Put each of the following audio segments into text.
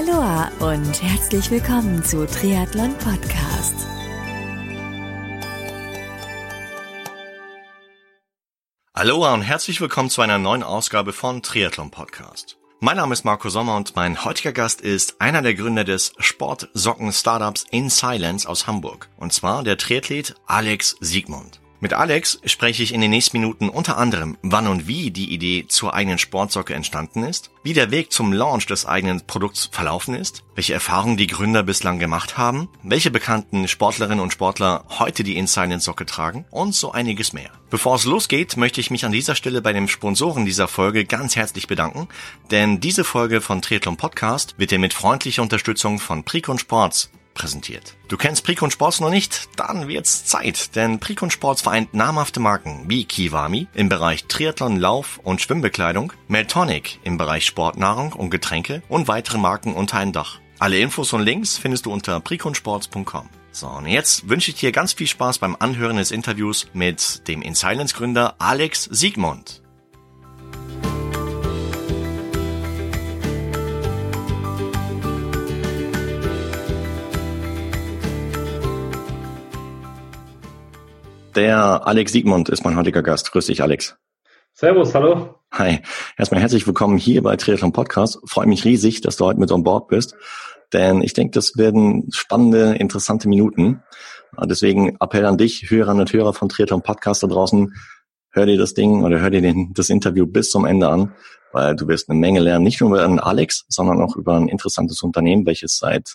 Aloha und herzlich willkommen zu Triathlon Podcast. Aloha und herzlich willkommen zu einer neuen Ausgabe von Triathlon Podcast. Mein Name ist Marco Sommer und mein heutiger Gast ist einer der Gründer des Sportsocken-Startups In Silence aus Hamburg. Und zwar der Triathlet Alex Siegmund. Mit Alex spreche ich in den nächsten Minuten unter anderem, wann und wie die Idee zur eigenen Sportsocke entstanden ist, wie der Weg zum Launch des eigenen Produkts verlaufen ist, welche Erfahrungen die Gründer bislang gemacht haben, welche bekannten Sportlerinnen und Sportler heute die InSilent Socke tragen und so einiges mehr. Bevor es losgeht, möchte ich mich an dieser Stelle bei dem Sponsoren dieser Folge ganz herzlich bedanken, denn diese Folge von Triathlon Podcast wird dir mit freundlicher Unterstützung von Precon Sports präsentiert. Du kennst Precon Sports noch nicht? Dann wird's Zeit, denn Precon Sports vereint namhafte Marken wie Kiwami im Bereich Triathlon, Lauf und Schwimmbekleidung, Meltonic im Bereich Sportnahrung und Getränke und weitere Marken unter ein Dach. Alle Infos und Links findest du unter preconsports.com. So, und jetzt wünsche ich dir ganz viel Spaß beim Anhören des Interviews mit dem In Silence Gründer Alex Siegmund. Der Alex Siegmund ist mein heutiger Gast. Grüß dich, Alex. Servus, hallo. Hi. Erstmal herzlich willkommen hier bei Triathlon Podcast. Freue mich riesig, dass du heute mit on board bist, denn ich denke, das werden spannende, interessante Minuten. Deswegen Appell an dich, Hörer und Hörer von Triathlon Podcast da draußen. Hör dir das Ding oder hör dir den, das Interview bis zum Ende an, weil du wirst eine Menge lernen, nicht nur über einen Alex, sondern auch über ein interessantes Unternehmen, welches seit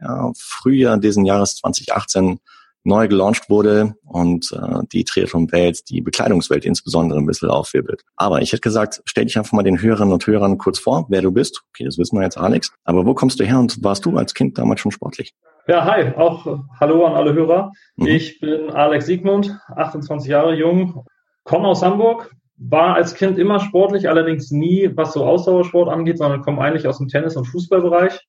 ja, Frühjahr diesen Jahres 2018 neu gelauncht wurde und äh, die Triathlon-Welt, die Bekleidungswelt insbesondere ein bisschen aufwirbelt. Aber ich hätte gesagt, stell dich einfach mal den Hörerinnen und Hörern kurz vor, wer du bist. Okay, das wissen wir jetzt, Alex. Aber wo kommst du her und warst du als Kind damals schon sportlich? Ja, hi, auch äh, hallo an alle Hörer. Mhm. Ich bin Alex Siegmund, 28 Jahre jung, komme aus Hamburg, war als Kind immer sportlich, allerdings nie, was so Ausdauersport angeht, sondern komme eigentlich aus dem Tennis- und Fußballbereich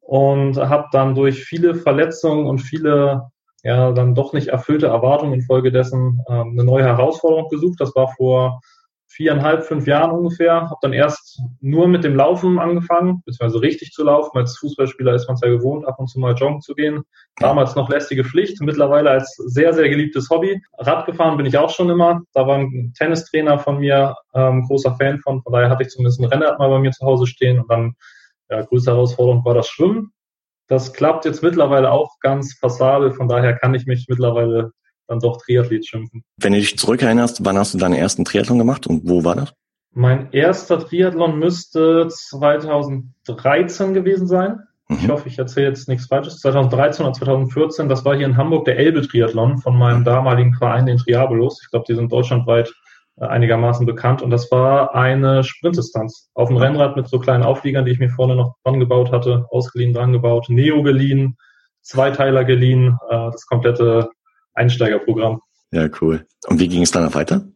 und habe dann durch viele Verletzungen und viele ja dann doch nicht erfüllte Erwartungen infolgedessen ähm, eine neue Herausforderung gesucht. Das war vor viereinhalb, fünf Jahren ungefähr. Habe dann erst nur mit dem Laufen angefangen, beziehungsweise richtig zu laufen. Als Fußballspieler ist man es ja gewohnt, ab und zu mal joggen zu gehen. Damals noch lästige Pflicht, mittlerweile als sehr, sehr geliebtes Hobby. Radgefahren bin ich auch schon immer. Da war ein Tennistrainer von mir ähm, großer Fan von. Von daher hatte ich zumindest ein Rennrad mal bei mir zu Hause stehen. Und dann, ja, größte Herausforderung war das Schwimmen. Das klappt jetzt mittlerweile auch ganz passabel, von daher kann ich mich mittlerweile dann doch Triathlet schimpfen. Wenn du dich zurückerinnerst, wann hast du deinen ersten Triathlon gemacht und wo war das? Mein erster Triathlon müsste 2013 gewesen sein. Mhm. Ich hoffe, ich erzähle jetzt nichts Falsches. 2013 oder 2014, das war hier in Hamburg der Elbe-Triathlon von meinem damaligen Verein, den Triabelos. Ich glaube, die sind deutschlandweit einigermaßen bekannt. Und das war eine Sprintdistanz auf dem Rennrad mit so kleinen Aufliegern, die ich mir vorne noch dran gebaut hatte, ausgeliehen, dran gebaut, Neo geliehen, Zweiteiler geliehen, äh, das komplette Einsteigerprogramm. Ja, cool. Und wie ging es dann weiter?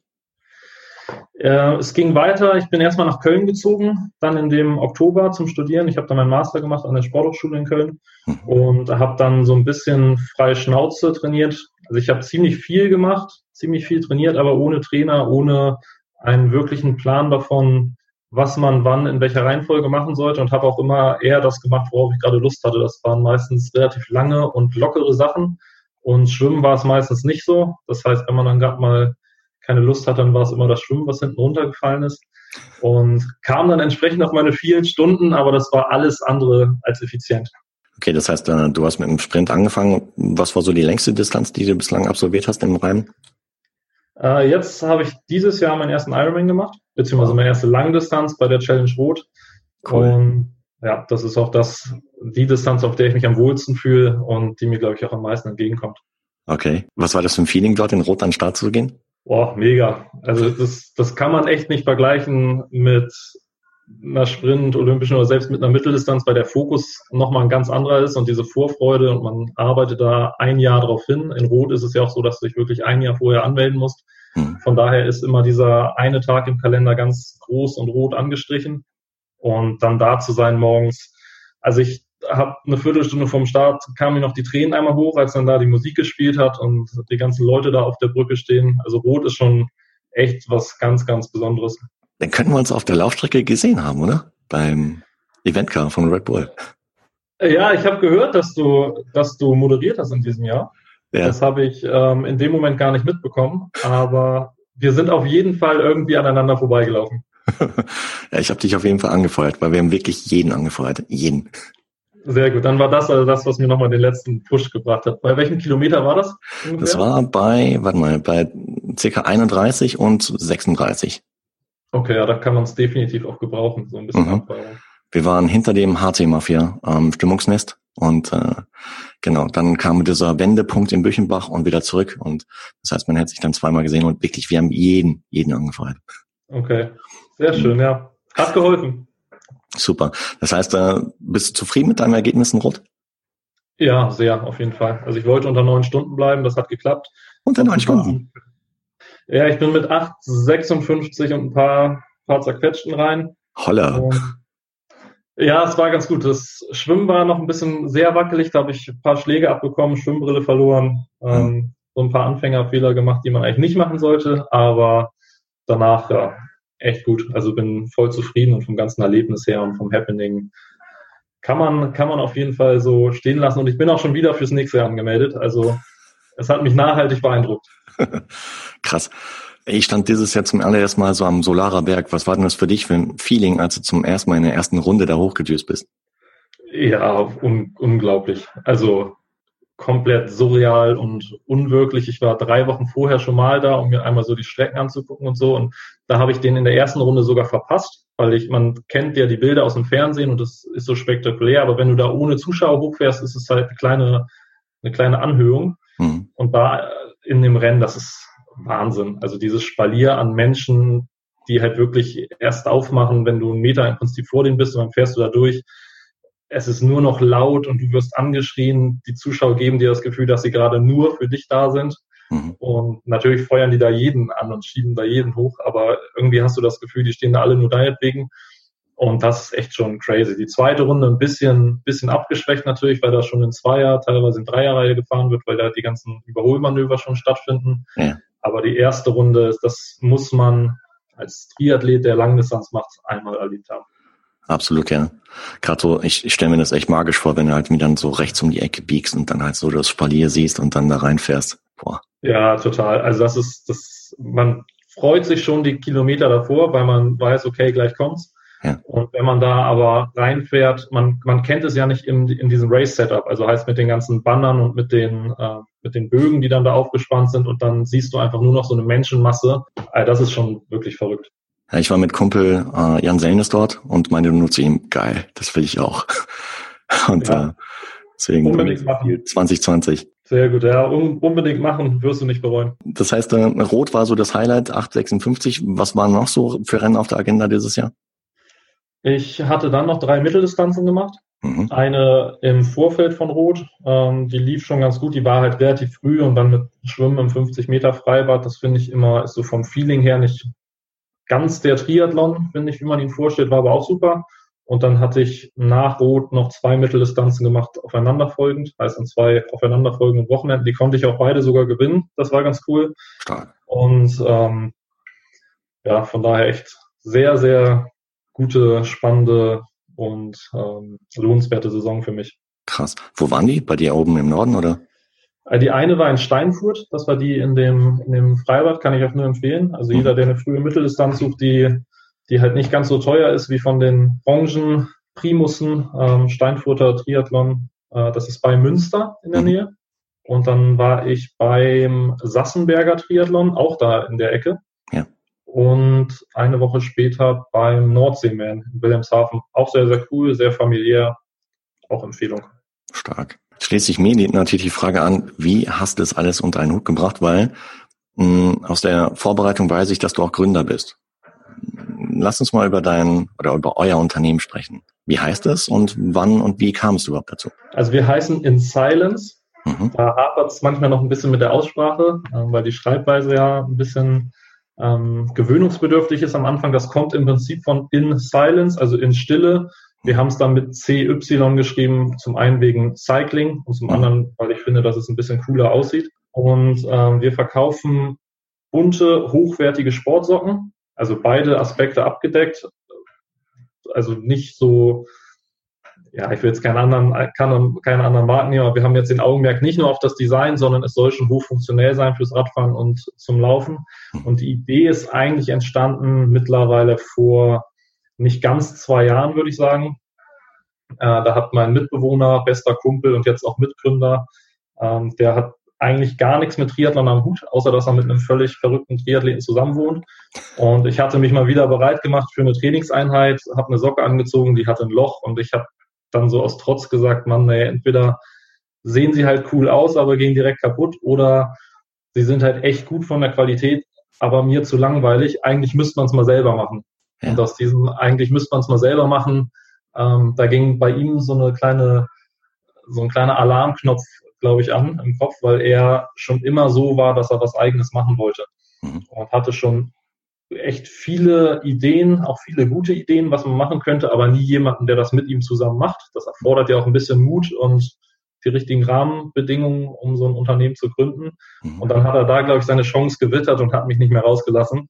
Äh, es ging weiter. Ich bin erstmal nach Köln gezogen, dann in dem Oktober zum Studieren. Ich habe dann meinen Master gemacht an der Sporthochschule in Köln mhm. und habe dann so ein bisschen freie Schnauze trainiert. Also ich habe ziemlich viel gemacht, ziemlich viel trainiert, aber ohne Trainer, ohne einen wirklichen Plan davon, was man wann in welcher Reihenfolge machen sollte und habe auch immer eher das gemacht, worauf ich gerade Lust hatte. Das waren meistens relativ lange und lockere Sachen und Schwimmen war es meistens nicht so. Das heißt, wenn man dann gerade mal keine Lust hat, dann war es immer das Schwimmen, was hinten runtergefallen ist und kam dann entsprechend auf meine vielen Stunden, aber das war alles andere als effizient. Okay, das heißt, äh, du hast mit dem Sprint angefangen. Was war so die längste Distanz, die du bislang absolviert hast im Reim? Äh, jetzt habe ich dieses Jahr meinen ersten Ironman gemacht, beziehungsweise meine erste Langdistanz bei der Challenge Rot. Cool. Und ja, das ist auch das, die Distanz, auf der ich mich am wohlsten fühle und die mir, glaube ich, auch am meisten entgegenkommt. Okay. Was war das für ein Feeling, dort in Rot an den Start zu gehen? Boah, mega. Also das, das kann man echt nicht vergleichen mit einer Sprint, Olympischen oder selbst mit einer Mitteldistanz, weil der Fokus nochmal ein ganz anderer ist und diese Vorfreude und man arbeitet da ein Jahr drauf hin. In Rot ist es ja auch so, dass du dich wirklich ein Jahr vorher anmelden musst. Hm. Von daher ist immer dieser eine Tag im Kalender ganz groß und rot angestrichen und dann da zu sein morgens. Also ich habe eine Viertelstunde vom Start kamen mir noch die Tränen einmal hoch, als dann da die Musik gespielt hat und die ganzen Leute da auf der Brücke stehen. Also Rot ist schon echt was ganz, ganz Besonderes. Dann könnten wir uns auf der Laufstrecke gesehen haben, oder? Beim Eventcar von Red Bull. Ja, ich habe gehört, dass du, dass du moderiert hast in diesem Jahr. Ja. Das habe ich ähm, in dem Moment gar nicht mitbekommen, aber wir sind auf jeden Fall irgendwie aneinander vorbeigelaufen. ja, ich habe dich auf jeden Fall angefeuert, weil wir haben wirklich jeden angefeuert. Jeden. Sehr gut. Dann war das also das, was mir nochmal den letzten Push gebracht hat. Bei welchem Kilometer war das? Ungefähr? Das war bei, warte mal, bei circa 31 und 36. Okay, ja, da kann man es definitiv auch gebrauchen, so ein bisschen mhm. Wir waren hinter dem HC-Mafia ähm, Stimmungsnest und äh, genau, dann kam dieser Wendepunkt in Büchenbach und wieder zurück und das heißt, man hätte sich dann zweimal gesehen und wirklich, wir haben jeden, jeden angefeuert. Okay, sehr schön, ja. Hat geholfen. Super. Das heißt, äh, bist du zufrieden mit deinem Ergebnis in Rot? Ja, sehr, auf jeden Fall. Also ich wollte unter neun Stunden bleiben, das hat geklappt. Unter neun Stunden? Ja, ich bin mit 8,56 und ein paar, paar zerquetschten rein. Holla. Und ja, es war ganz gut. Das Schwimmen war noch ein bisschen sehr wackelig. Da habe ich ein paar Schläge abbekommen, Schwimmbrille verloren, ähm, so ein paar Anfängerfehler gemacht, die man eigentlich nicht machen sollte. Aber danach ja, echt gut. Also bin voll zufrieden und vom ganzen Erlebnis her und vom Happening kann man, kann man auf jeden Fall so stehen lassen. Und ich bin auch schon wieder fürs nächste Jahr angemeldet. Also es hat mich nachhaltig beeindruckt. Krass. Ich stand dieses Jahr zum allerersten Mal so am Solarer Berg. Was war denn das für dich für ein Feeling, als du zum ersten Mal in der ersten Runde da hochgedüst bist? Ja, un unglaublich. Also komplett surreal und unwirklich. Ich war drei Wochen vorher schon mal da, um mir einmal so die Strecken anzugucken und so. Und da habe ich den in der ersten Runde sogar verpasst, weil ich, man kennt ja die Bilder aus dem Fernsehen und das ist so spektakulär. Aber wenn du da ohne Zuschauer hochfährst, ist es halt eine kleine, eine kleine Anhöhung. Mhm. Und da in dem Rennen, das ist Wahnsinn. Also dieses Spalier an Menschen, die halt wirklich erst aufmachen, wenn du einen Meter im Prinzip vor denen bist und dann fährst du da durch es ist nur noch laut und du wirst angeschrien. Die Zuschauer geben dir das Gefühl, dass sie gerade nur für dich da sind. Mhm. Und natürlich feuern die da jeden an und schieben da jeden hoch, aber irgendwie hast du das Gefühl, die stehen da alle nur deinetwegen. Und das ist echt schon crazy. Die zweite Runde ein bisschen, bisschen abgeschwächt natürlich, weil da schon in Zweier, teilweise in Dreierreihe gefahren wird, weil da die ganzen Überholmanöver schon stattfinden. Ja. Aber die erste Runde, das muss man als Triathlet, der Langdistanz macht, einmal erlebt haben. Absolut, ja. Gerade so, ich, ich stelle mir das echt magisch vor, wenn du halt wieder so rechts um die Ecke biegst und dann halt so das Spalier siehst und dann da reinfährst. Boah. Ja, total. Also das ist, das, man freut sich schon die Kilometer davor, weil man weiß, okay, gleich kommt's. Ja. Und wenn man da aber reinfährt, man, man kennt es ja nicht in, in diesem Race-Setup, also heißt mit den ganzen Bannern und mit den, äh, mit den Bögen, die dann da aufgespannt sind und dann siehst du einfach nur noch so eine Menschenmasse. Also das ist schon wirklich verrückt. Ja, ich war mit Kumpel äh, Jan Selnes dort und meinte nur zu ihm, geil, das will ich auch. Und ja. äh, deswegen unbedingt machen. 2020. Sehr gut, ja, un unbedingt machen, wirst du nicht bereuen. Das heißt, äh, Rot war so das Highlight, 856. Was waren noch so für Rennen auf der Agenda dieses Jahr? Ich hatte dann noch drei Mitteldistanzen gemacht. Mhm. Eine im Vorfeld von Rot, ähm, die lief schon ganz gut, die war halt relativ früh und dann mit Schwimmen im 50 Meter Freibad, das finde ich immer, ist so vom Feeling her nicht ganz der Triathlon, finde ich, wie man ihn vorstellt, war aber auch super. Und dann hatte ich nach Rot noch zwei Mitteldistanzen gemacht, aufeinanderfolgend, heißt an zwei aufeinanderfolgenden Wochenenden. Die konnte ich auch beide sogar gewinnen. Das war ganz cool. Stark. Und ähm, ja, von daher echt sehr, sehr gute, spannende und ähm, lohnenswerte Saison für mich. Krass. Wo waren die? Bei dir oben im Norden, oder? Äh, die eine war in Steinfurt, das war die in dem, in dem Freibad, kann ich auch nur empfehlen. Also jeder, der eine frühe Mitteldistanz sucht, die, die halt nicht ganz so teuer ist wie von den Branchen Primussen, ähm, Steinfurter Triathlon, äh, das ist bei Münster in der mhm. Nähe. Und dann war ich beim Sassenberger Triathlon, auch da in der Ecke. Und eine Woche später beim Nordseeman in Wilhelmshaven. Auch sehr, sehr cool, sehr familiär. Auch Empfehlung. Stark schließlich mir natürlich die Frage an, wie hast du das alles unter einen Hut gebracht? Weil mh, hm, aus der Vorbereitung weiß ich, dass du auch Gründer bist. Lass uns mal über dein oder über euer Unternehmen sprechen. Wie heißt es und wann und wie kam es überhaupt dazu? Also wir heißen In Silence. Mhm. Da hapert es manchmal noch ein bisschen mit der Aussprache, äh, weil die Schreibweise ja ein bisschen ähm, gewöhnungsbedürftig ist am Anfang. Das kommt im Prinzip von In Silence, also in Stille wir haben es dann mit CY geschrieben, zum einen wegen Cycling und zum mhm. anderen, weil ich finde, dass es ein bisschen cooler aussieht. Und ähm, wir verkaufen bunte, hochwertige Sportsocken, also beide Aspekte abgedeckt. Also nicht so ja, ich will jetzt keinen anderen, kann, keine anderen Marken nehmen, aber wir haben jetzt den Augenmerk nicht nur auf das Design, sondern es soll schon hochfunktionell sein fürs Radfahren und zum Laufen. Mhm. Und die Idee ist eigentlich entstanden mittlerweile vor nicht ganz zwei Jahren, würde ich sagen. Äh, da hat mein Mitbewohner, bester Kumpel und jetzt auch Mitgründer, ähm, der hat eigentlich gar nichts mit Triathlon am Hut, außer dass er mit einem völlig verrückten Triathleten zusammenwohnt. Und ich hatte mich mal wieder bereit gemacht für eine Trainingseinheit, habe eine Socke angezogen, die hatte ein Loch und ich habe dann so aus Trotz gesagt, man, naja, entweder sehen sie halt cool aus, aber gehen direkt kaputt oder sie sind halt echt gut von der Qualität, aber mir zu langweilig. Eigentlich müsste man es mal selber machen. Ja. Und aus diesem, eigentlich müsste man es mal selber machen, ähm, da ging bei ihm so eine kleine, so ein kleiner Alarmknopf, glaube ich, an im Kopf, weil er schon immer so war, dass er was Eigenes machen wollte. Mhm. Und hatte schon echt viele Ideen, auch viele gute Ideen, was man machen könnte, aber nie jemanden, der das mit ihm zusammen macht. Das erfordert ja auch ein bisschen Mut und die richtigen Rahmenbedingungen, um so ein Unternehmen zu gründen. Mhm. Und dann hat er da, glaube ich, seine Chance gewittert und hat mich nicht mehr rausgelassen.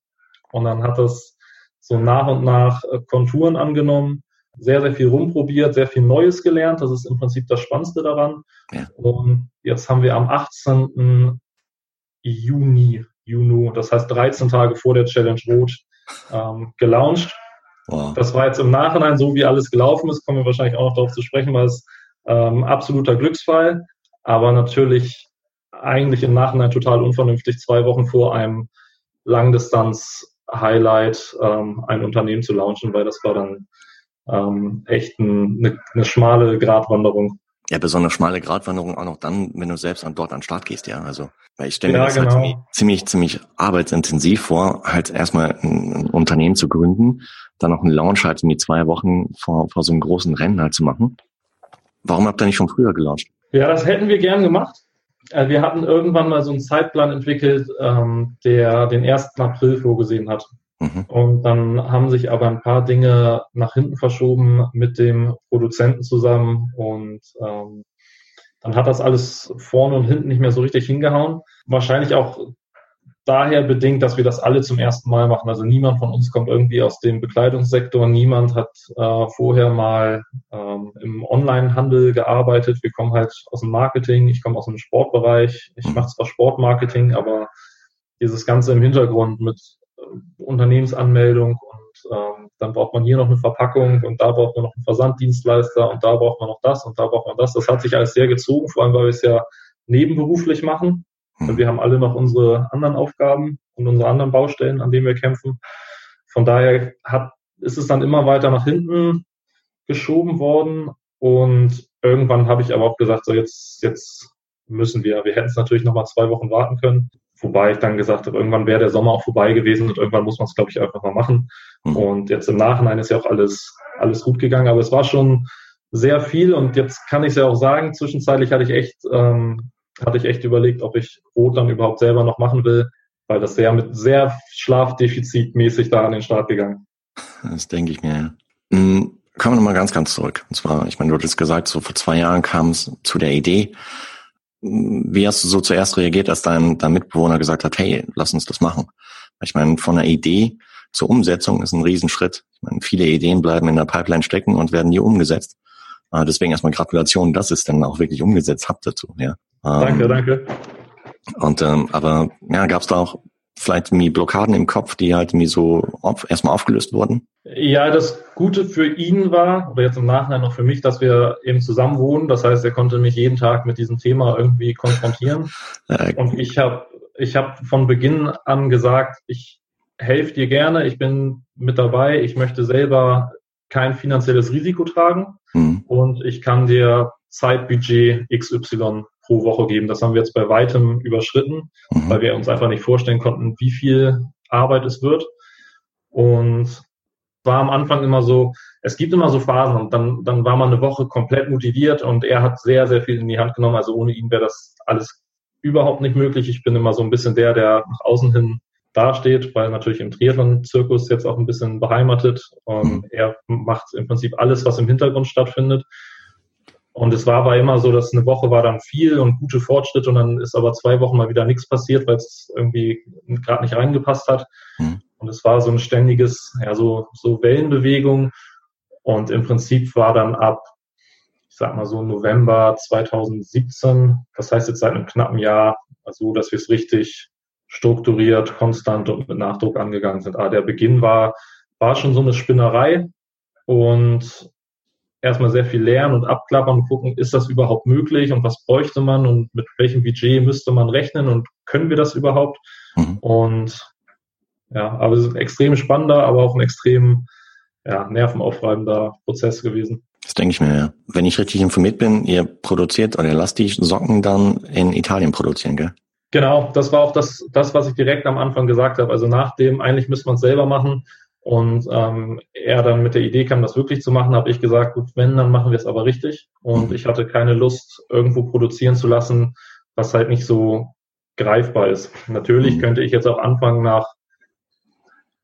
Und dann hat das so nach und nach äh, Konturen angenommen, sehr, sehr viel rumprobiert, sehr viel Neues gelernt. Das ist im Prinzip das Spannendste daran. Ja. Und jetzt haben wir am 18. Juni Juni, das heißt 13 Tage vor der Challenge Rot, ähm, gelauncht. Wow. Das war jetzt im Nachhinein, so wie alles gelaufen ist, kommen wir wahrscheinlich auch noch darauf zu sprechen, weil es ähm, absoluter Glücksfall, aber natürlich eigentlich im Nachhinein total unvernünftig, zwei Wochen vor einem Langdistanz-Highlight ähm, ein Unternehmen zu launchen, weil das war dann ähm, echt ein, eine, eine schmale Gratwanderung. Ja, besonders schmale Gratwanderung auch noch dann, wenn du selbst an dort an den Start gehst, ja. Also, weil ich stelle mir ja, das genau. halt ziemlich, ziemlich arbeitsintensiv vor, halt erstmal ein, ein, Unternehmen zu gründen, dann noch einen Launch halt irgendwie zwei Wochen vor, vor so einem großen Rennen halt zu machen. Warum habt ihr nicht schon früher gelauncht? Ja, das hätten wir gern gemacht. Äh, wir hatten irgendwann mal so einen Zeitplan entwickelt, ähm, der den 1. April vorgesehen hat. Mhm. Und dann haben sich aber ein paar Dinge nach hinten verschoben mit dem Produzenten zusammen und ähm, dann hat das alles vorne und hinten nicht mehr so richtig hingehauen. Wahrscheinlich auch daher bedingt, dass wir das alle zum ersten Mal machen. Also niemand von uns kommt irgendwie aus dem Bekleidungssektor, niemand hat äh, vorher mal ähm, im Onlinehandel gearbeitet. Wir kommen halt aus dem Marketing, ich komme aus dem Sportbereich, ich mache zwar Sportmarketing, aber dieses Ganze im Hintergrund mit Unternehmensanmeldung und ähm, dann braucht man hier noch eine Verpackung und da braucht man noch einen Versanddienstleister und da braucht man noch das und da braucht man das. Das hat sich alles sehr gezogen, vor allem weil wir es ja nebenberuflich machen. Hm. Wir haben alle noch unsere anderen Aufgaben und unsere anderen Baustellen, an denen wir kämpfen. Von daher hat, ist es dann immer weiter nach hinten geschoben worden und irgendwann habe ich aber auch gesagt, so jetzt, jetzt müssen wir. Wir hätten es natürlich noch mal zwei Wochen warten können. Wobei ich dann gesagt habe, irgendwann wäre der Sommer auch vorbei gewesen und irgendwann muss man es, glaube ich, einfach mal machen. Mhm. Und jetzt im Nachhinein ist ja auch alles, alles gut gegangen. Aber es war schon sehr viel und jetzt kann ich es ja auch sagen, zwischenzeitlich hatte ich echt, ähm, hatte ich echt überlegt, ob ich Rot dann überhaupt selber noch machen will, weil das sehr mit sehr Schlafdefizitmäßig da an den Start gegangen. Das denke ich mir, ja. Mhm. Kommen wir nochmal ganz, ganz zurück. Und zwar, ich meine, du hattest gesagt, so vor zwei Jahren kam es zu der Idee, wie hast du so zuerst reagiert, als dein, dein Mitbewohner gesagt hat, hey, lass uns das machen? Ich meine, von einer Idee zur Umsetzung ist ein Riesenschritt. Ich meine, viele Ideen bleiben in der Pipeline stecken und werden nie umgesetzt. Äh, deswegen erstmal Gratulation, dass es dann auch wirklich umgesetzt habt dazu. Ja. Danke, ähm, danke. Und ähm, aber ja, gab es da auch vielleicht irgendwie Blockaden im Kopf, die halt irgendwie so auf, erstmal aufgelöst wurden? Ja, das Gute für ihn war, oder jetzt im Nachhinein noch für mich, dass wir eben zusammen wohnen. Das heißt, er konnte mich jeden Tag mit diesem Thema irgendwie konfrontieren. Äh, Und ich habe ich hab von Beginn an gesagt, ich helfe dir gerne, ich bin mit dabei, ich möchte selber kein finanzielles Risiko tragen mhm. und ich kann dir Zeitbudget XY pro Woche geben. Das haben wir jetzt bei weitem überschritten, mhm. weil wir uns einfach nicht vorstellen konnten, wie viel Arbeit es wird. Und war am Anfang immer so, es gibt immer so Phasen und dann, dann war man eine Woche komplett motiviert und er hat sehr, sehr viel in die Hand genommen. Also ohne ihn wäre das alles überhaupt nicht möglich. Ich bin immer so ein bisschen der, der nach außen hin dasteht, weil natürlich im Triathlon-Zirkus jetzt auch ein bisschen beheimatet. Mhm. er macht im Prinzip alles, was im Hintergrund stattfindet. Und es war aber immer so, dass eine Woche war dann viel und gute Fortschritte und dann ist aber zwei Wochen mal wieder nichts passiert, weil es irgendwie gerade nicht reingepasst hat. Mhm. Und es war so ein ständiges, ja, so, so Wellenbewegung. Und im Prinzip war dann ab sag mal so November 2017. Das heißt jetzt seit einem knappen Jahr, also dass wir es richtig strukturiert, konstant und mit Nachdruck angegangen sind. Aber der Beginn war, war schon so eine Spinnerei und erstmal sehr viel lernen und abklappern und gucken, ist das überhaupt möglich und was bräuchte man und mit welchem Budget müsste man rechnen und können wir das überhaupt? Mhm. Und ja, aber es ist ein extrem spannender, aber auch ein extrem ja, nervenaufreibender Prozess gewesen. Das denke ich mir, ja. Wenn ich richtig informiert bin, ihr produziert oder lasst die Socken dann in Italien produzieren, gell? Genau, das war auch das, das, was ich direkt am Anfang gesagt habe. Also nach dem, eigentlich müsste man es selber machen. Und ähm, er dann mit der Idee kam, das wirklich zu machen, habe ich gesagt, gut, wenn, dann machen wir es aber richtig. Und mhm. ich hatte keine Lust, irgendwo produzieren zu lassen, was halt nicht so greifbar ist. Natürlich mhm. könnte ich jetzt auch anfangen, nach,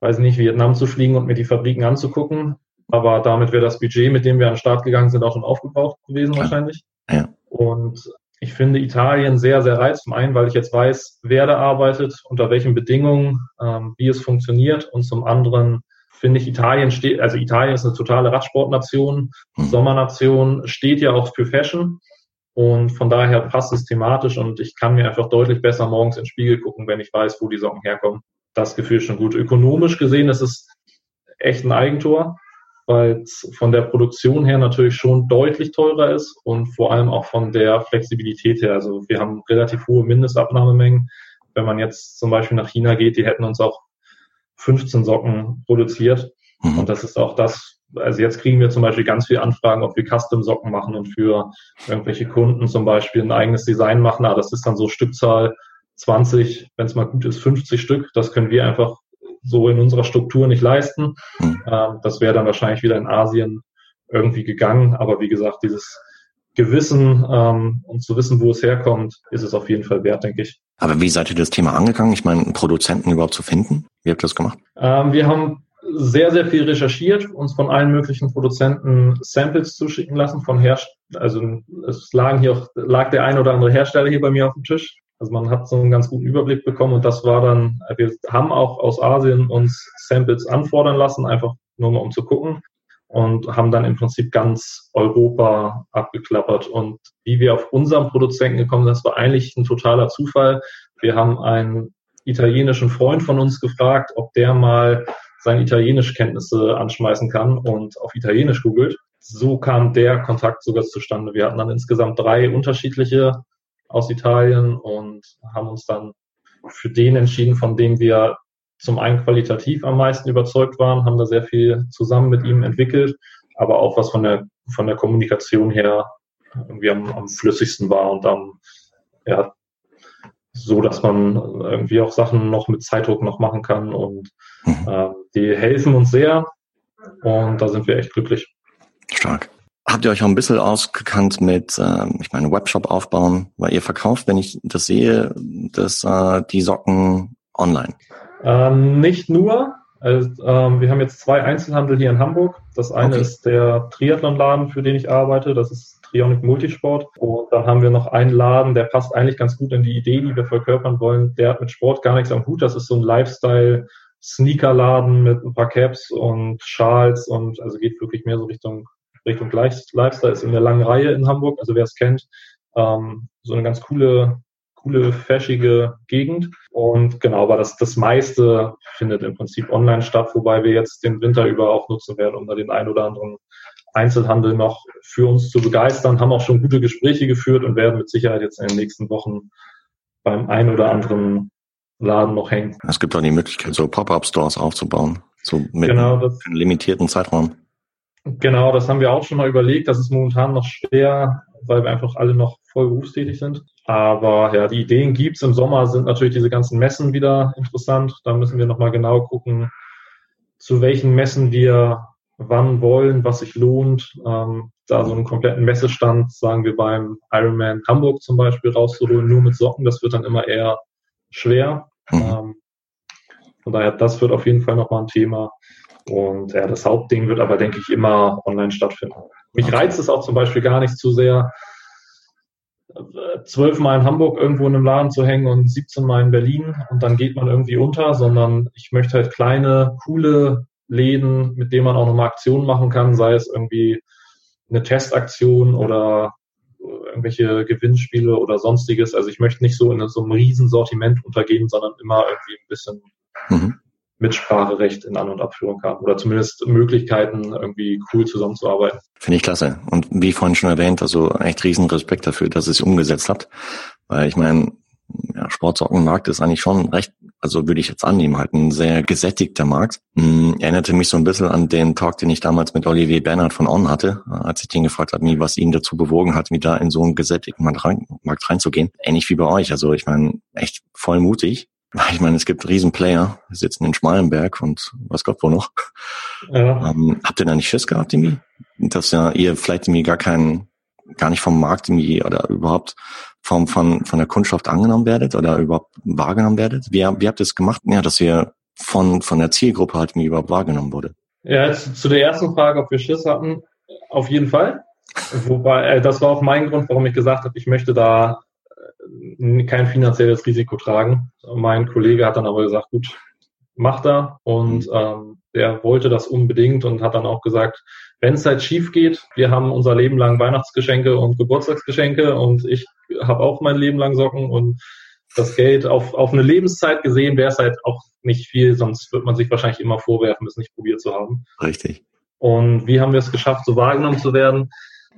weiß nicht, Vietnam zu fliegen und mir die Fabriken anzugucken. Aber damit wäre das Budget, mit dem wir an den Start gegangen sind, auch schon aufgebraucht gewesen ja. wahrscheinlich. Ja. Und ich finde Italien sehr, sehr reizvoll. Zum einen, weil ich jetzt weiß, wer da arbeitet, unter welchen Bedingungen, ähm, wie es funktioniert. Und zum anderen finde ich, Italien steht, also Italien ist eine totale Radsportnation, mhm. Sommernation, steht ja auch für Fashion. Und von daher passt es thematisch und ich kann mir einfach deutlich besser morgens ins Spiegel gucken, wenn ich weiß, wo die Socken herkommen. Das Gefühl ist schon gut. Ökonomisch gesehen ist es echt ein Eigentor, weil es von der Produktion her natürlich schon deutlich teurer ist und vor allem auch von der Flexibilität her. Also wir haben relativ hohe Mindestabnahmemengen. Wenn man jetzt zum Beispiel nach China geht, die hätten uns auch 15 Socken produziert. Mhm. Und das ist auch das, also jetzt kriegen wir zum Beispiel ganz viele Anfragen, ob wir Custom-Socken machen und für irgendwelche Kunden zum Beispiel ein eigenes Design machen. Aber das ist dann so Stückzahl 20, wenn es mal gut ist, 50 Stück. Das können wir einfach so in unserer Struktur nicht leisten. Mhm. Ähm, das wäre dann wahrscheinlich wieder in Asien irgendwie gegangen. Aber wie gesagt, dieses Gewissen ähm, und zu wissen, wo es herkommt, ist es auf jeden Fall wert, denke ich. Aber wie seid ihr das Thema angegangen? Ich meine, Produzenten überhaupt zu finden? Wie habt ihr das gemacht? Ähm, wir haben sehr, sehr viel recherchiert, uns von allen möglichen Produzenten Samples zuschicken lassen, von Herst also es lagen hier auch, lag der ein oder andere Hersteller hier bei mir auf dem Tisch. Also man hat so einen ganz guten Überblick bekommen und das war dann, wir haben auch aus Asien uns Samples anfordern lassen, einfach nur mal um zu gucken und haben dann im Prinzip ganz Europa abgeklappert. Und wie wir auf unseren Produzenten gekommen sind, das war eigentlich ein totaler Zufall. Wir haben einen italienischen Freund von uns gefragt, ob der mal seine Italienischkenntnisse anschmeißen kann und auf Italienisch googelt. So kam der Kontakt sogar zustande. Wir hatten dann insgesamt drei unterschiedliche aus Italien und haben uns dann für den entschieden, von dem wir zum einen qualitativ am meisten überzeugt waren, haben da sehr viel zusammen mit ihm entwickelt, aber auch was von der, von der Kommunikation her irgendwie am, am flüssigsten war und am, ja, so, dass man irgendwie auch Sachen noch mit Zeitdruck noch machen kann und äh, die helfen uns sehr und da sind wir echt glücklich. Stark. Habt ihr euch auch ein bisschen ausgekannt mit, äh, ich meine, Webshop aufbauen, weil ihr verkauft, wenn ich das sehe, dass äh, die Socken online? Ähm, nicht nur. Also, ähm, wir haben jetzt zwei Einzelhandel hier in Hamburg. Das eine okay. ist der Triathlon-Laden, für den ich arbeite. Das ist Trionic Multisport. Und dann haben wir noch einen Laden, der passt eigentlich ganz gut in die Idee, die wir verkörpern wollen. Der hat mit Sport gar nichts am Hut. Das ist so ein Lifestyle Sneakerladen mit ein paar Caps und Schals und also geht wirklich mehr so Richtung Richtung Lifestyle ist in der langen Reihe in Hamburg. Also wer es kennt, ähm, so eine ganz coole coole, fashige Gegend. Und genau, aber das, das meiste findet im Prinzip online statt, wobei wir jetzt den Winter über auch nutzen werden, um da den ein oder anderen Einzelhandel noch für uns zu begeistern, haben auch schon gute Gespräche geführt und werden mit Sicherheit jetzt in den nächsten Wochen beim ein oder anderen Laden noch hängen. Es gibt auch die Möglichkeit, so Pop-up-Stores aufzubauen, so mit genau, einem limitierten Zeitraum. Genau, das haben wir auch schon mal überlegt. Das ist momentan noch schwer, weil wir einfach alle noch voll berufstätig sind. Aber ja, die Ideen gibt's. Im Sommer sind natürlich diese ganzen Messen wieder interessant. Da müssen wir nochmal genau gucken, zu welchen Messen wir wann wollen, was sich lohnt. Ähm, da so einen kompletten Messestand, sagen wir beim Ironman Hamburg zum Beispiel, rauszuholen, nur mit Socken, das wird dann immer eher schwer. Mhm. Ähm, von daher, das wird auf jeden Fall nochmal ein Thema. Und ja, das Hauptding wird aber, denke ich, immer online stattfinden. Mich reizt es auch zum Beispiel gar nicht zu sehr, zwölfmal in Hamburg irgendwo in einem Laden zu hängen und 17 Mal in Berlin und dann geht man irgendwie unter, sondern ich möchte halt kleine, coole Läden, mit denen man auch nochmal Aktionen machen kann, sei es irgendwie eine Testaktion oder irgendwelche Gewinnspiele oder sonstiges. Also ich möchte nicht so in so einem Riesensortiment untergehen, sondern immer irgendwie ein bisschen mhm. Mitspracherecht in An- und Abführung haben oder zumindest Möglichkeiten, irgendwie cool zusammenzuarbeiten. Finde ich klasse. Und wie vorhin schon erwähnt, also echt riesen Respekt dafür, dass ihr es umgesetzt habt. Weil ich meine, ja, Sportsockenmarkt ist eigentlich schon recht, also würde ich jetzt annehmen, halt ein sehr gesättigter Markt. Hm, erinnerte mich so ein bisschen an den Talk, den ich damals mit Olivier Bernhard von On hatte, als ich den gefragt habe, was ihn dazu bewogen hat, wieder in so einen gesättigten Markt, Markt reinzugehen. Ähnlich wie bei euch. Also ich meine, echt voll mutig. Ich meine, es gibt Riesenplayer, sitzen in Schmalenberg und was Gott wo noch. Ja. Ähm, habt ihr da nicht Schiss gehabt, irgendwie? Dass ja ihr vielleicht irgendwie gar keinen, gar nicht vom Markt irgendwie oder überhaupt vom, von, von der Kundschaft angenommen werdet oder überhaupt wahrgenommen werdet? Wie, wie habt ihr es gemacht? Ja, dass ihr von, von der Zielgruppe halt überhaupt wahrgenommen wurde. Ja, jetzt zu der ersten Frage, ob wir Schiss hatten, auf jeden Fall. Wobei, äh, das war auch mein Grund, warum ich gesagt habe, ich möchte da kein finanzielles Risiko tragen. Mein Kollege hat dann aber gesagt, gut, mach da. Und mhm. ähm, der wollte das unbedingt und hat dann auch gesagt, wenn es halt schief geht, wir haben unser Leben lang Weihnachtsgeschenke und Geburtstagsgeschenke und ich habe auch mein Leben lang Socken und das Geld auf, auf eine Lebenszeit gesehen wäre es halt auch nicht viel, sonst wird man sich wahrscheinlich immer vorwerfen, es nicht probiert zu haben. Richtig. Und wie haben wir es geschafft, so wahrgenommen zu werden?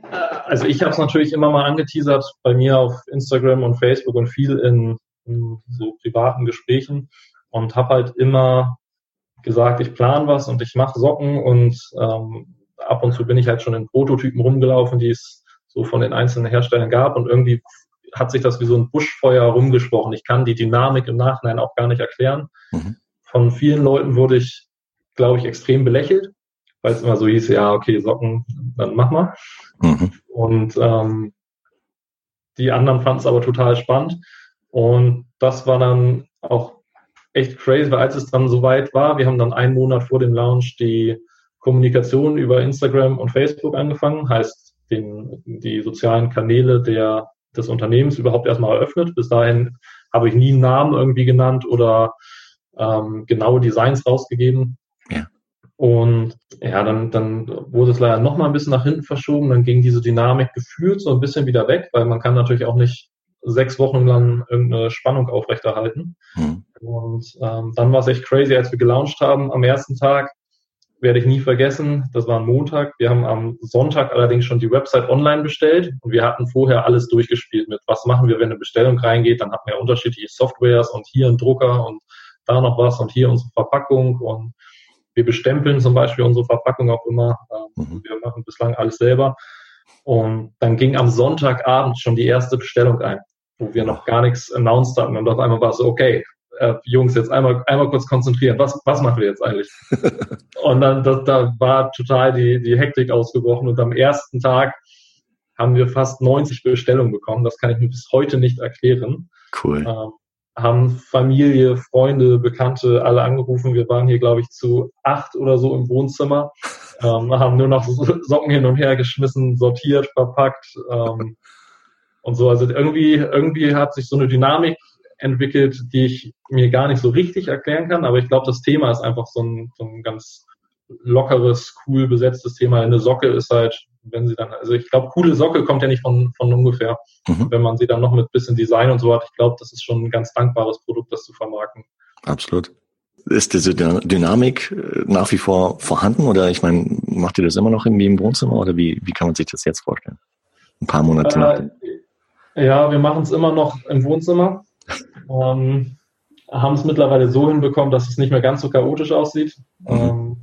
Also ich habe es natürlich immer mal angeteasert bei mir auf Instagram und Facebook und viel in, in so privaten Gesprächen und habe halt immer gesagt, ich plane was und ich mache Socken und ähm, ab und zu bin ich halt schon in Prototypen rumgelaufen, die es so von den einzelnen Herstellern gab und irgendwie hat sich das wie so ein Buschfeuer rumgesprochen. Ich kann die Dynamik im Nachhinein auch gar nicht erklären. Mhm. Von vielen Leuten wurde ich, glaube ich, extrem belächelt, weil es immer so hieß, ja, okay, Socken, dann mach mal. Mhm. Und ähm, die anderen fanden es aber total spannend. Und das war dann auch echt crazy, weil als es dann soweit war, wir haben dann einen Monat vor dem Launch die Kommunikation über Instagram und Facebook angefangen, heißt den, die sozialen Kanäle der, des Unternehmens überhaupt erstmal eröffnet. Bis dahin habe ich nie einen Namen irgendwie genannt oder ähm, genaue Designs rausgegeben. Ja. Und ja, dann, dann wurde es leider noch mal ein bisschen nach hinten verschoben. Dann ging diese Dynamik gefühlt so ein bisschen wieder weg, weil man kann natürlich auch nicht sechs Wochen lang irgendeine Spannung aufrechterhalten. Mhm. Und ähm, dann war es echt crazy, als wir gelauncht haben. Am ersten Tag werde ich nie vergessen. Das war ein Montag. Wir haben am Sonntag allerdings schon die Website online bestellt und wir hatten vorher alles durchgespielt mit, was machen wir, wenn eine Bestellung reingeht. Dann hatten wir unterschiedliche Softwares und hier ein Drucker und da noch was und hier unsere Verpackung und wir bestempeln zum Beispiel unsere Verpackung auch immer. Ähm, mhm. Wir machen bislang alles selber. Und dann ging am Sonntagabend schon die erste Bestellung ein, wo wir noch gar nichts announced hatten. Und auf einmal war es so, okay, äh, Jungs, jetzt einmal, einmal kurz konzentrieren. Was, was machen wir jetzt eigentlich? und dann, das, da war total die, die Hektik ausgebrochen und am ersten Tag haben wir fast 90 Bestellungen bekommen. Das kann ich mir bis heute nicht erklären. Cool. Ähm, haben Familie, Freunde, Bekannte alle angerufen. Wir waren hier, glaube ich, zu acht oder so im Wohnzimmer. Ähm, haben nur noch Socken hin und her geschmissen, sortiert, verpackt ähm, und so. Also irgendwie, irgendwie hat sich so eine Dynamik entwickelt, die ich mir gar nicht so richtig erklären kann. Aber ich glaube, das Thema ist einfach so ein, so ein ganz lockeres, cool besetztes Thema. Eine Socke ist halt, wenn sie dann, also ich glaube, coole Socke kommt ja nicht von, von ungefähr. Mhm. Wenn man sie dann noch mit bisschen Design und so hat, ich glaube, das ist schon ein ganz dankbares Produkt, das zu vermarkten. Absolut. Ist diese Dynamik äh, nach wie vor vorhanden oder ich meine, macht ihr das immer noch irgendwie im Wohnzimmer oder wie, wie kann man sich das jetzt vorstellen? Ein paar Monate äh, nach. Ja, wir machen es immer noch im Wohnzimmer. Ähm, haben es mittlerweile so hinbekommen, dass es nicht mehr ganz so chaotisch aussieht. Mhm. Ähm,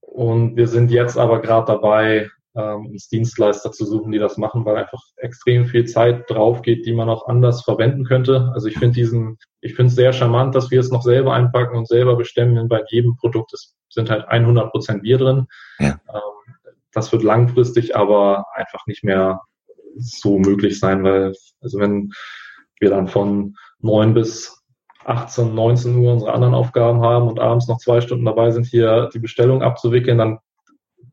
und wir sind jetzt aber gerade dabei, ähm, uns Dienstleister zu suchen, die das machen, weil einfach extrem viel Zeit drauf geht, die man auch anders verwenden könnte. Also ich finde diesen, ich finde es sehr charmant, dass wir es noch selber einpacken und selber bestimmen. Bei jedem Produkt ist, sind halt 100 Prozent Bier drin. Ja. Ähm, das wird langfristig aber einfach nicht mehr so möglich sein, weil, also wenn wir dann von neun bis 18, 19 Uhr unsere anderen Aufgaben haben und abends noch zwei Stunden dabei sind, hier die Bestellung abzuwickeln, dann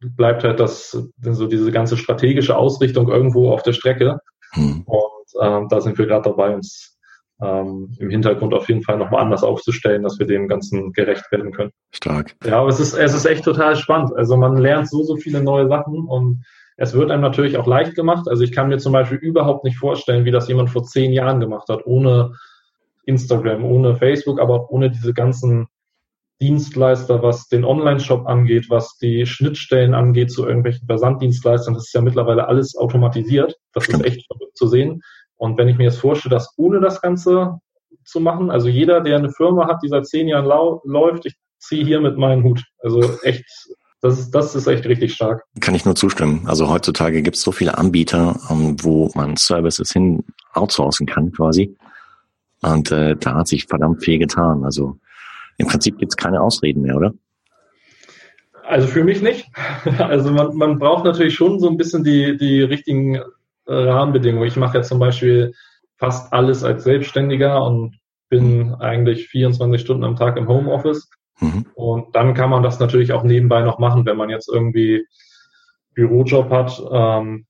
bleibt halt das, so diese ganze strategische Ausrichtung irgendwo auf der Strecke. Hm. Und ähm, da sind wir gerade dabei, uns ähm, im Hintergrund auf jeden Fall nochmal anders aufzustellen, dass wir dem Ganzen gerecht werden können. Stark. Ja, aber es ist, es ist echt total spannend. Also man lernt so, so viele neue Sachen und es wird einem natürlich auch leicht gemacht. Also ich kann mir zum Beispiel überhaupt nicht vorstellen, wie das jemand vor zehn Jahren gemacht hat, ohne Instagram, ohne Facebook, aber auch ohne diese ganzen Dienstleister, was den Online-Shop angeht, was die Schnittstellen angeht zu irgendwelchen Versanddienstleistern. Das ist ja mittlerweile alles automatisiert. Das Stimmt. ist echt verrückt zu sehen. Und wenn ich mir jetzt vorstelle, dass ohne das Ganze zu machen, also jeder, der eine Firma hat, die seit zehn Jahren läuft, ich ziehe hier mit meinen Hut. Also echt, das ist, das ist echt richtig stark. Kann ich nur zustimmen. Also heutzutage gibt es so viele Anbieter, um, wo man Services hin outsourcen kann quasi. Und äh, da hat sich verdammt viel getan. Also im Prinzip gibt es keine Ausreden mehr, oder? Also für mich nicht. Also man, man braucht natürlich schon so ein bisschen die, die richtigen äh, Rahmenbedingungen. Ich mache ja zum Beispiel fast alles als Selbstständiger und bin eigentlich 24 Stunden am Tag im Homeoffice. Mhm. Und dann kann man das natürlich auch nebenbei noch machen, wenn man jetzt irgendwie Bürojob hat. Ähm,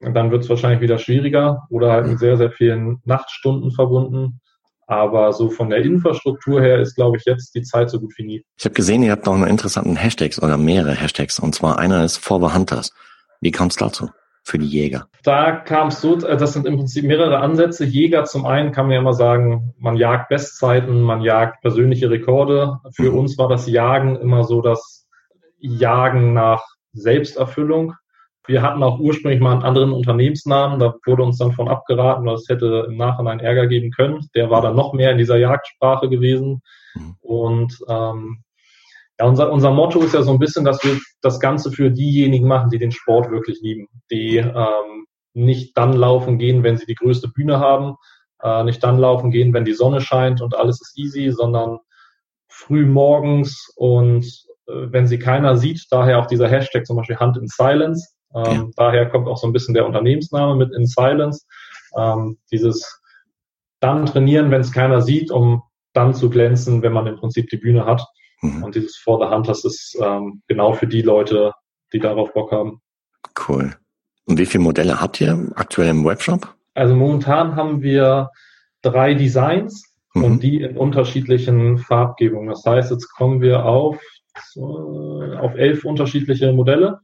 dann wird es wahrscheinlich wieder schwieriger oder halt mit sehr, sehr vielen Nachtstunden verbunden. Aber so von der Infrastruktur her ist, glaube ich, jetzt die Zeit so gut wie nie. Ich habe gesehen, ihr habt noch einen interessanten Hashtags oder mehrere Hashtags. Und zwar einer ist For the Hunters. Wie kam es dazu für die Jäger? Da kam es so, äh, das sind im Prinzip mehrere Ansätze. Jäger zum einen kann man ja immer sagen, man jagt Bestzeiten, man jagt persönliche Rekorde. Für mhm. uns war das Jagen immer so das Jagen nach Selbsterfüllung. Wir hatten auch ursprünglich mal einen anderen Unternehmensnamen, da wurde uns dann von abgeraten, weil es hätte im Nachhinein Ärger geben können. Der war dann noch mehr in dieser Jagdsprache gewesen. Mhm. Und ähm, ja, unser, unser Motto ist ja so ein bisschen, dass wir das Ganze für diejenigen machen, die den Sport wirklich lieben, die ähm, nicht dann laufen gehen, wenn sie die größte Bühne haben, äh, nicht dann laufen gehen, wenn die Sonne scheint und alles ist easy, sondern früh morgens und äh, wenn sie keiner sieht, daher auch dieser Hashtag zum Beispiel Hand in Silence, ähm. Daher kommt auch so ein bisschen der Unternehmensname mit In Silence. Ähm, dieses dann trainieren, wenn es keiner sieht, um dann zu glänzen, wenn man im Prinzip die Bühne hat. Mhm. Und dieses For the Hunters ist ähm, genau für die Leute, die darauf Bock haben. Cool. Und wie viele Modelle habt ihr aktuell im Webshop? Also momentan haben wir drei Designs mhm. und die in unterschiedlichen Farbgebungen. Das heißt, jetzt kommen wir auf, auf elf unterschiedliche Modelle.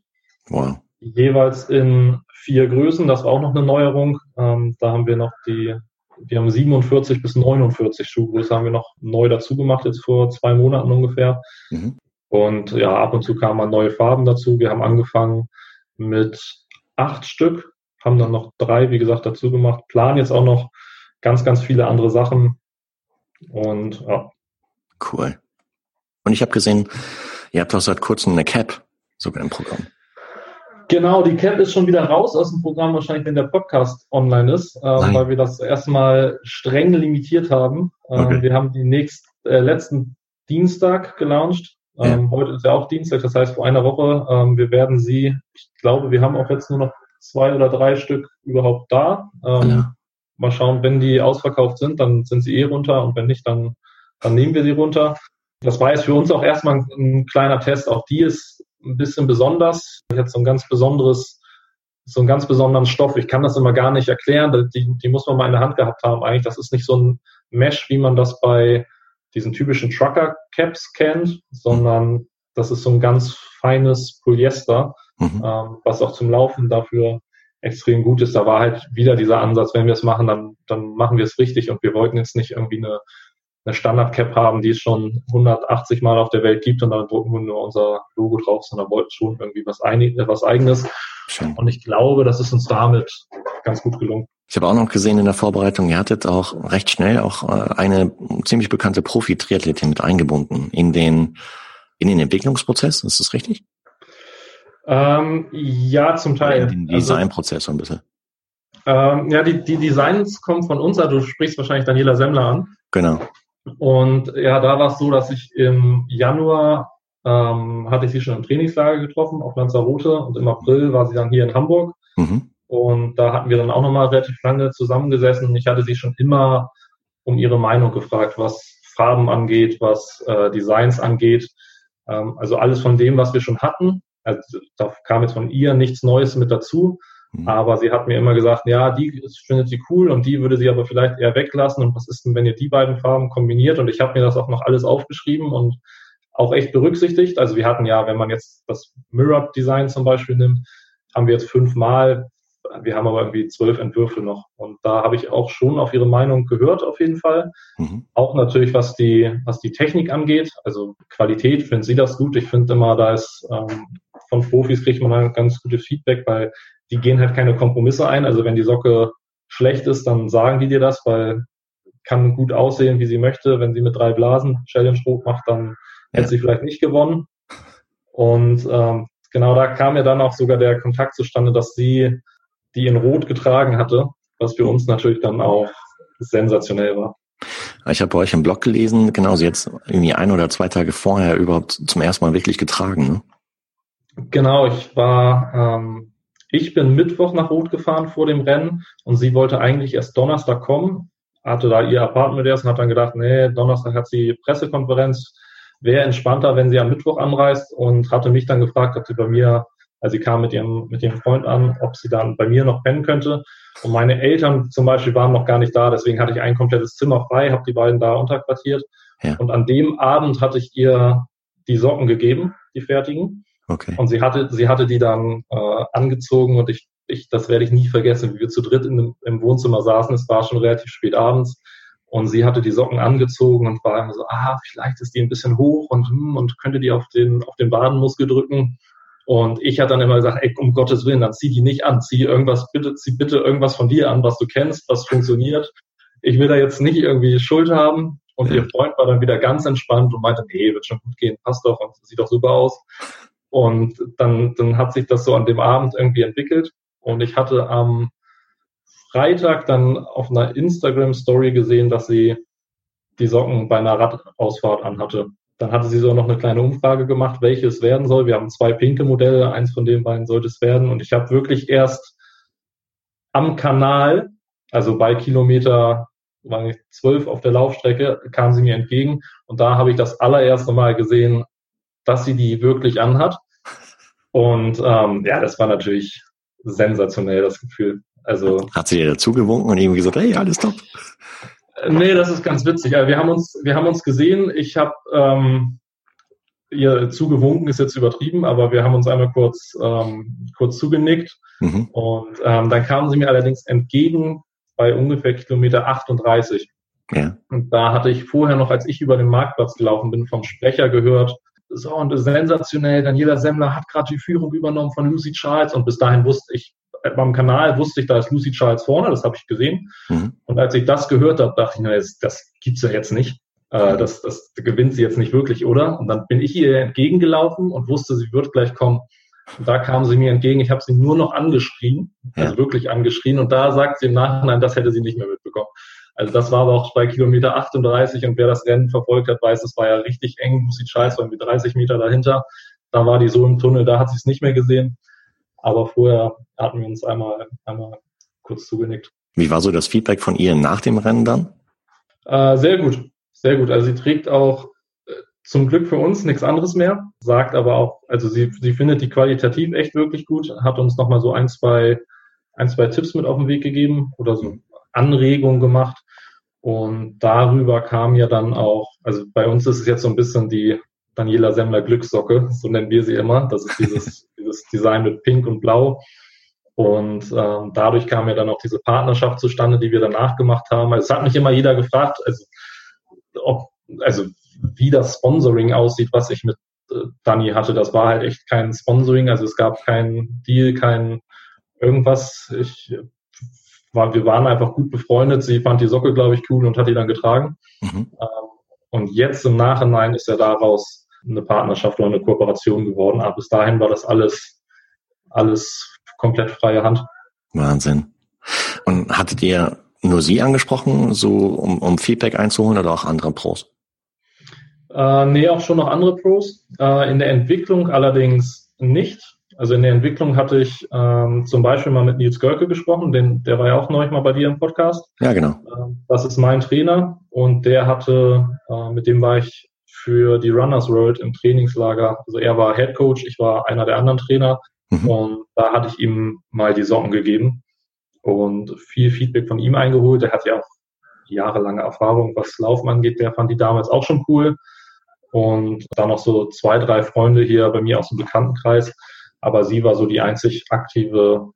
Wow jeweils in vier Größen. Das war auch noch eine Neuerung. Ähm, da haben wir noch die, wir haben 47 bis 49 Schuhgröße haben wir noch neu dazu gemacht, jetzt vor zwei Monaten ungefähr. Mhm. Und ja, ab und zu kamen neue Farben dazu. Wir haben angefangen mit acht Stück, haben dann noch drei, wie gesagt, dazu gemacht, planen jetzt auch noch ganz, ganz viele andere Sachen. Und ja. Cool. Und ich habe gesehen, ihr habt auch seit kurzem eine Cap sogar im Programm. Genau, die Cap ist schon wieder raus aus dem Programm, wahrscheinlich, wenn der Podcast online ist, äh, weil wir das erstmal streng limitiert haben. Ähm, okay. Wir haben die nächst, äh, letzten Dienstag gelauncht. Ähm, ja. Heute ist ja auch Dienstag, das heißt vor einer Woche. Ähm, wir werden sie, ich glaube, wir haben auch jetzt nur noch zwei oder drei Stück überhaupt da. Ähm, ja. Mal schauen, wenn die ausverkauft sind, dann sind sie eh runter und wenn nicht, dann, dann nehmen wir sie runter. Das war jetzt für uns auch erstmal ein, ein kleiner Test. Auch die ist ein bisschen besonders. Ich hatte so ein ganz besonderes, so einen ganz besonderen Stoff. Ich kann das immer gar nicht erklären. Die, die muss man mal in der Hand gehabt haben. Eigentlich, das ist nicht so ein Mesh, wie man das bei diesen typischen Trucker-Caps kennt, sondern das ist so ein ganz feines Polyester, mhm. ähm, was auch zum Laufen dafür extrem gut ist. Da war halt wieder dieser Ansatz, wenn wir es machen, dann, dann machen wir es richtig und wir wollten jetzt nicht irgendwie eine eine Standard-Cap haben, die es schon 180 Mal auf der Welt gibt und dann drucken wir nur unser Logo drauf, sondern wollten schon irgendwie was, einig, was Eigenes. Schön. Und ich glaube, das ist uns damit ganz gut gelungen. Ich habe auch noch gesehen in der Vorbereitung, ihr hattet auch recht schnell auch äh, eine ziemlich bekannte Profi-Triathletin mit eingebunden in den, in den Entwicklungsprozess. Ist das richtig? Ähm, ja, zum Teil. In den also Designprozess so ein bisschen. Ähm, ja, die, die Designs kommen von uns, also du sprichst wahrscheinlich Daniela Semmler an. Genau. Und ja, da war es so, dass ich im Januar ähm, hatte ich sie schon im Trainingslager getroffen auf Lanzarote und im April war sie dann hier in Hamburg. Mhm. Und da hatten wir dann auch nochmal relativ lange zusammengesessen. Ich hatte sie schon immer um ihre Meinung gefragt, was Farben angeht, was äh, Designs angeht. Ähm, also alles von dem, was wir schon hatten. Also da kam jetzt von ihr nichts Neues mit dazu. Mhm. Aber sie hat mir immer gesagt, ja, die findet sie cool und die würde sie aber vielleicht eher weglassen. Und was ist denn, wenn ihr die beiden Farben kombiniert? Und ich habe mir das auch noch alles aufgeschrieben und auch echt berücksichtigt. Also wir hatten ja, wenn man jetzt das Mirror Design zum Beispiel nimmt, haben wir jetzt fünfmal. Wir haben aber irgendwie zwölf Entwürfe noch. Und da habe ich auch schon auf Ihre Meinung gehört, auf jeden Fall. Mhm. Auch natürlich, was die, was die Technik angeht. Also Qualität, finden Sie das gut? Ich finde immer, da ist ähm, von Profis kriegt man ein ganz gutes Feedback, weil die gehen halt keine Kompromisse ein. Also wenn die Socke schlecht ist, dann sagen die dir das, weil kann gut aussehen, wie sie möchte. Wenn sie mit drei Blasen Challenge hoch macht, dann ja. hätte sie vielleicht nicht gewonnen. Und ähm, genau da kam ja dann auch sogar der Kontakt zustande, dass sie die in Rot getragen hatte, was für uns natürlich dann auch sensationell war. Ich habe bei euch im Blog gelesen, genau, sie jetzt irgendwie ein oder zwei Tage vorher überhaupt zum ersten Mal wirklich getragen. Ne? Genau, ich war, ähm, ich bin Mittwoch nach Rot gefahren vor dem Rennen und sie wollte eigentlich erst Donnerstag kommen, hatte da ihr Apartment erst und hat dann gedacht, nee, Donnerstag hat sie Pressekonferenz, wäre entspannter, wenn sie am Mittwoch anreist und hatte mich dann gefragt, ob sie bei mir, also sie kam mit ihrem, mit ihrem Freund an, ob sie dann bei mir noch pennen könnte. Und meine Eltern zum Beispiel waren noch gar nicht da, deswegen hatte ich ein komplettes Zimmer frei, habe die beiden da unterquartiert. Ja. Und an dem Abend hatte ich ihr die Socken gegeben, die fertigen. Okay. Und sie hatte, sie hatte die dann äh, angezogen und ich, ich, das werde ich nie vergessen, wie wir zu dritt in im Wohnzimmer saßen. Es war schon relativ spät abends und sie hatte die Socken angezogen und war immer so, ah, vielleicht ist die ein bisschen hoch und, hm, und könnte die auf den, auf den Badenmuskel drücken. Und ich hatte dann immer gesagt, ey, um Gottes Willen, dann zieh die nicht an, zieh irgendwas, bitte, zieh bitte irgendwas von dir an, was du kennst, was funktioniert. Ich will da jetzt nicht irgendwie Schuld haben. Und ihr Freund war dann wieder ganz entspannt und meinte, nee, wird schon gut gehen, passt doch und sieht doch super aus. Und dann, dann hat sich das so an dem Abend irgendwie entwickelt. Und ich hatte am Freitag dann auf einer Instagram-Story gesehen, dass sie die Socken bei einer Radausfahrt anhatte. Dann hatte sie so noch eine kleine Umfrage gemacht, welches werden soll. Wir haben zwei pinke Modelle, eins von den beiden sollte es werden. Und ich habe wirklich erst am Kanal, also bei Kilometer zwölf auf der Laufstrecke, kam sie mir entgegen. Und da habe ich das allererste Mal gesehen, dass sie die wirklich anhat. Und ähm, ja, das war natürlich sensationell, das Gefühl. Also hat sie dir dazu gewunken und irgendwie gesagt, hey, alles top. Äh, nee, das ist ganz witzig. Also wir haben uns, wir haben uns gesehen. Ich habe ähm, ihr zugewunken, ist jetzt übertrieben, aber wir haben uns einmal kurz, ähm, kurz zugenickt. Mhm. Und ähm, dann kamen sie mir allerdings entgegen bei ungefähr Kilometer 38. Ja. Und da hatte ich vorher noch, als ich über den Marktplatz gelaufen bin, vom Sprecher gehört, so und sensationell, Daniela Semmler hat gerade die Führung übernommen von Lucy Charles und bis dahin wusste ich, beim Kanal wusste ich, da ist Lucy Charles vorne, das habe ich gesehen. Mhm. Und als ich das gehört habe, dachte ich, na, das, das gibt's ja jetzt nicht. Äh, das, das gewinnt sie jetzt nicht wirklich, oder? Und dann bin ich ihr entgegengelaufen und wusste, sie wird gleich kommen. Und da kam sie mir entgegen. Ich habe sie nur noch angeschrien, also wirklich angeschrien. Und da sagt sie im Nachhinein, das hätte sie nicht mehr mitbekommen. Also das war aber auch bei Kilometer 38 und wer das Rennen verfolgt hat, weiß, es war ja richtig eng. Lucy Charles war irgendwie 30 Meter dahinter. Da war die so im Tunnel, da hat sie es nicht mehr gesehen. Aber vorher hatten wir uns einmal, einmal kurz zugenickt. Wie war so das Feedback von ihr nach dem Rennen dann? Äh, sehr gut, sehr gut. Also sie trägt auch äh, zum Glück für uns nichts anderes mehr, sagt aber auch, also sie, sie findet die qualitativ echt wirklich gut, hat uns nochmal so ein, zwei, ein, zwei Tipps mit auf den Weg gegeben oder so Anregungen gemacht. Und darüber kam ja dann auch, also bei uns ist es jetzt so ein bisschen die Daniela Semmler Glückssocke, so nennen wir sie immer. Das ist dieses, dieses Design mit Pink und Blau. Und ähm, dadurch kam ja dann auch diese Partnerschaft zustande, die wir danach gemacht haben. Also es hat mich immer jeder gefragt, also, ob, also wie das Sponsoring aussieht, was ich mit äh, Dani hatte. Das war halt echt kein Sponsoring, also es gab kein Deal, kein irgendwas. Ich war, wir waren einfach gut befreundet. Sie fand die Socke, glaube ich, cool und hat die dann getragen. Mhm. Ähm, und jetzt im Nachhinein ist ja daraus eine Partnerschaft oder eine Kooperation geworden. Aber bis dahin war das alles, alles komplett freie Hand. Wahnsinn. Und hattet ihr nur sie angesprochen, so um, um Feedback einzuholen oder auch andere Pros? Äh, nee, auch schon noch andere Pros. Äh, in der Entwicklung allerdings nicht. Also in der Entwicklung hatte ich ähm, zum Beispiel mal mit Nils Görke gesprochen, den, der war ja auch neulich mal bei dir im Podcast. Ja, genau. Ähm, das ist mein Trainer und der hatte, äh, mit dem war ich für die Runners World im Trainingslager. Also er war Head Coach, ich war einer der anderen Trainer mhm. und da hatte ich ihm mal die Socken gegeben und viel Feedback von ihm eingeholt. Er hat ja auch jahrelange Erfahrung, was Laufen angeht. Der fand die damals auch schon cool. Und dann noch so zwei, drei Freunde hier bei mir aus dem Bekanntenkreis aber sie war so die einzig aktive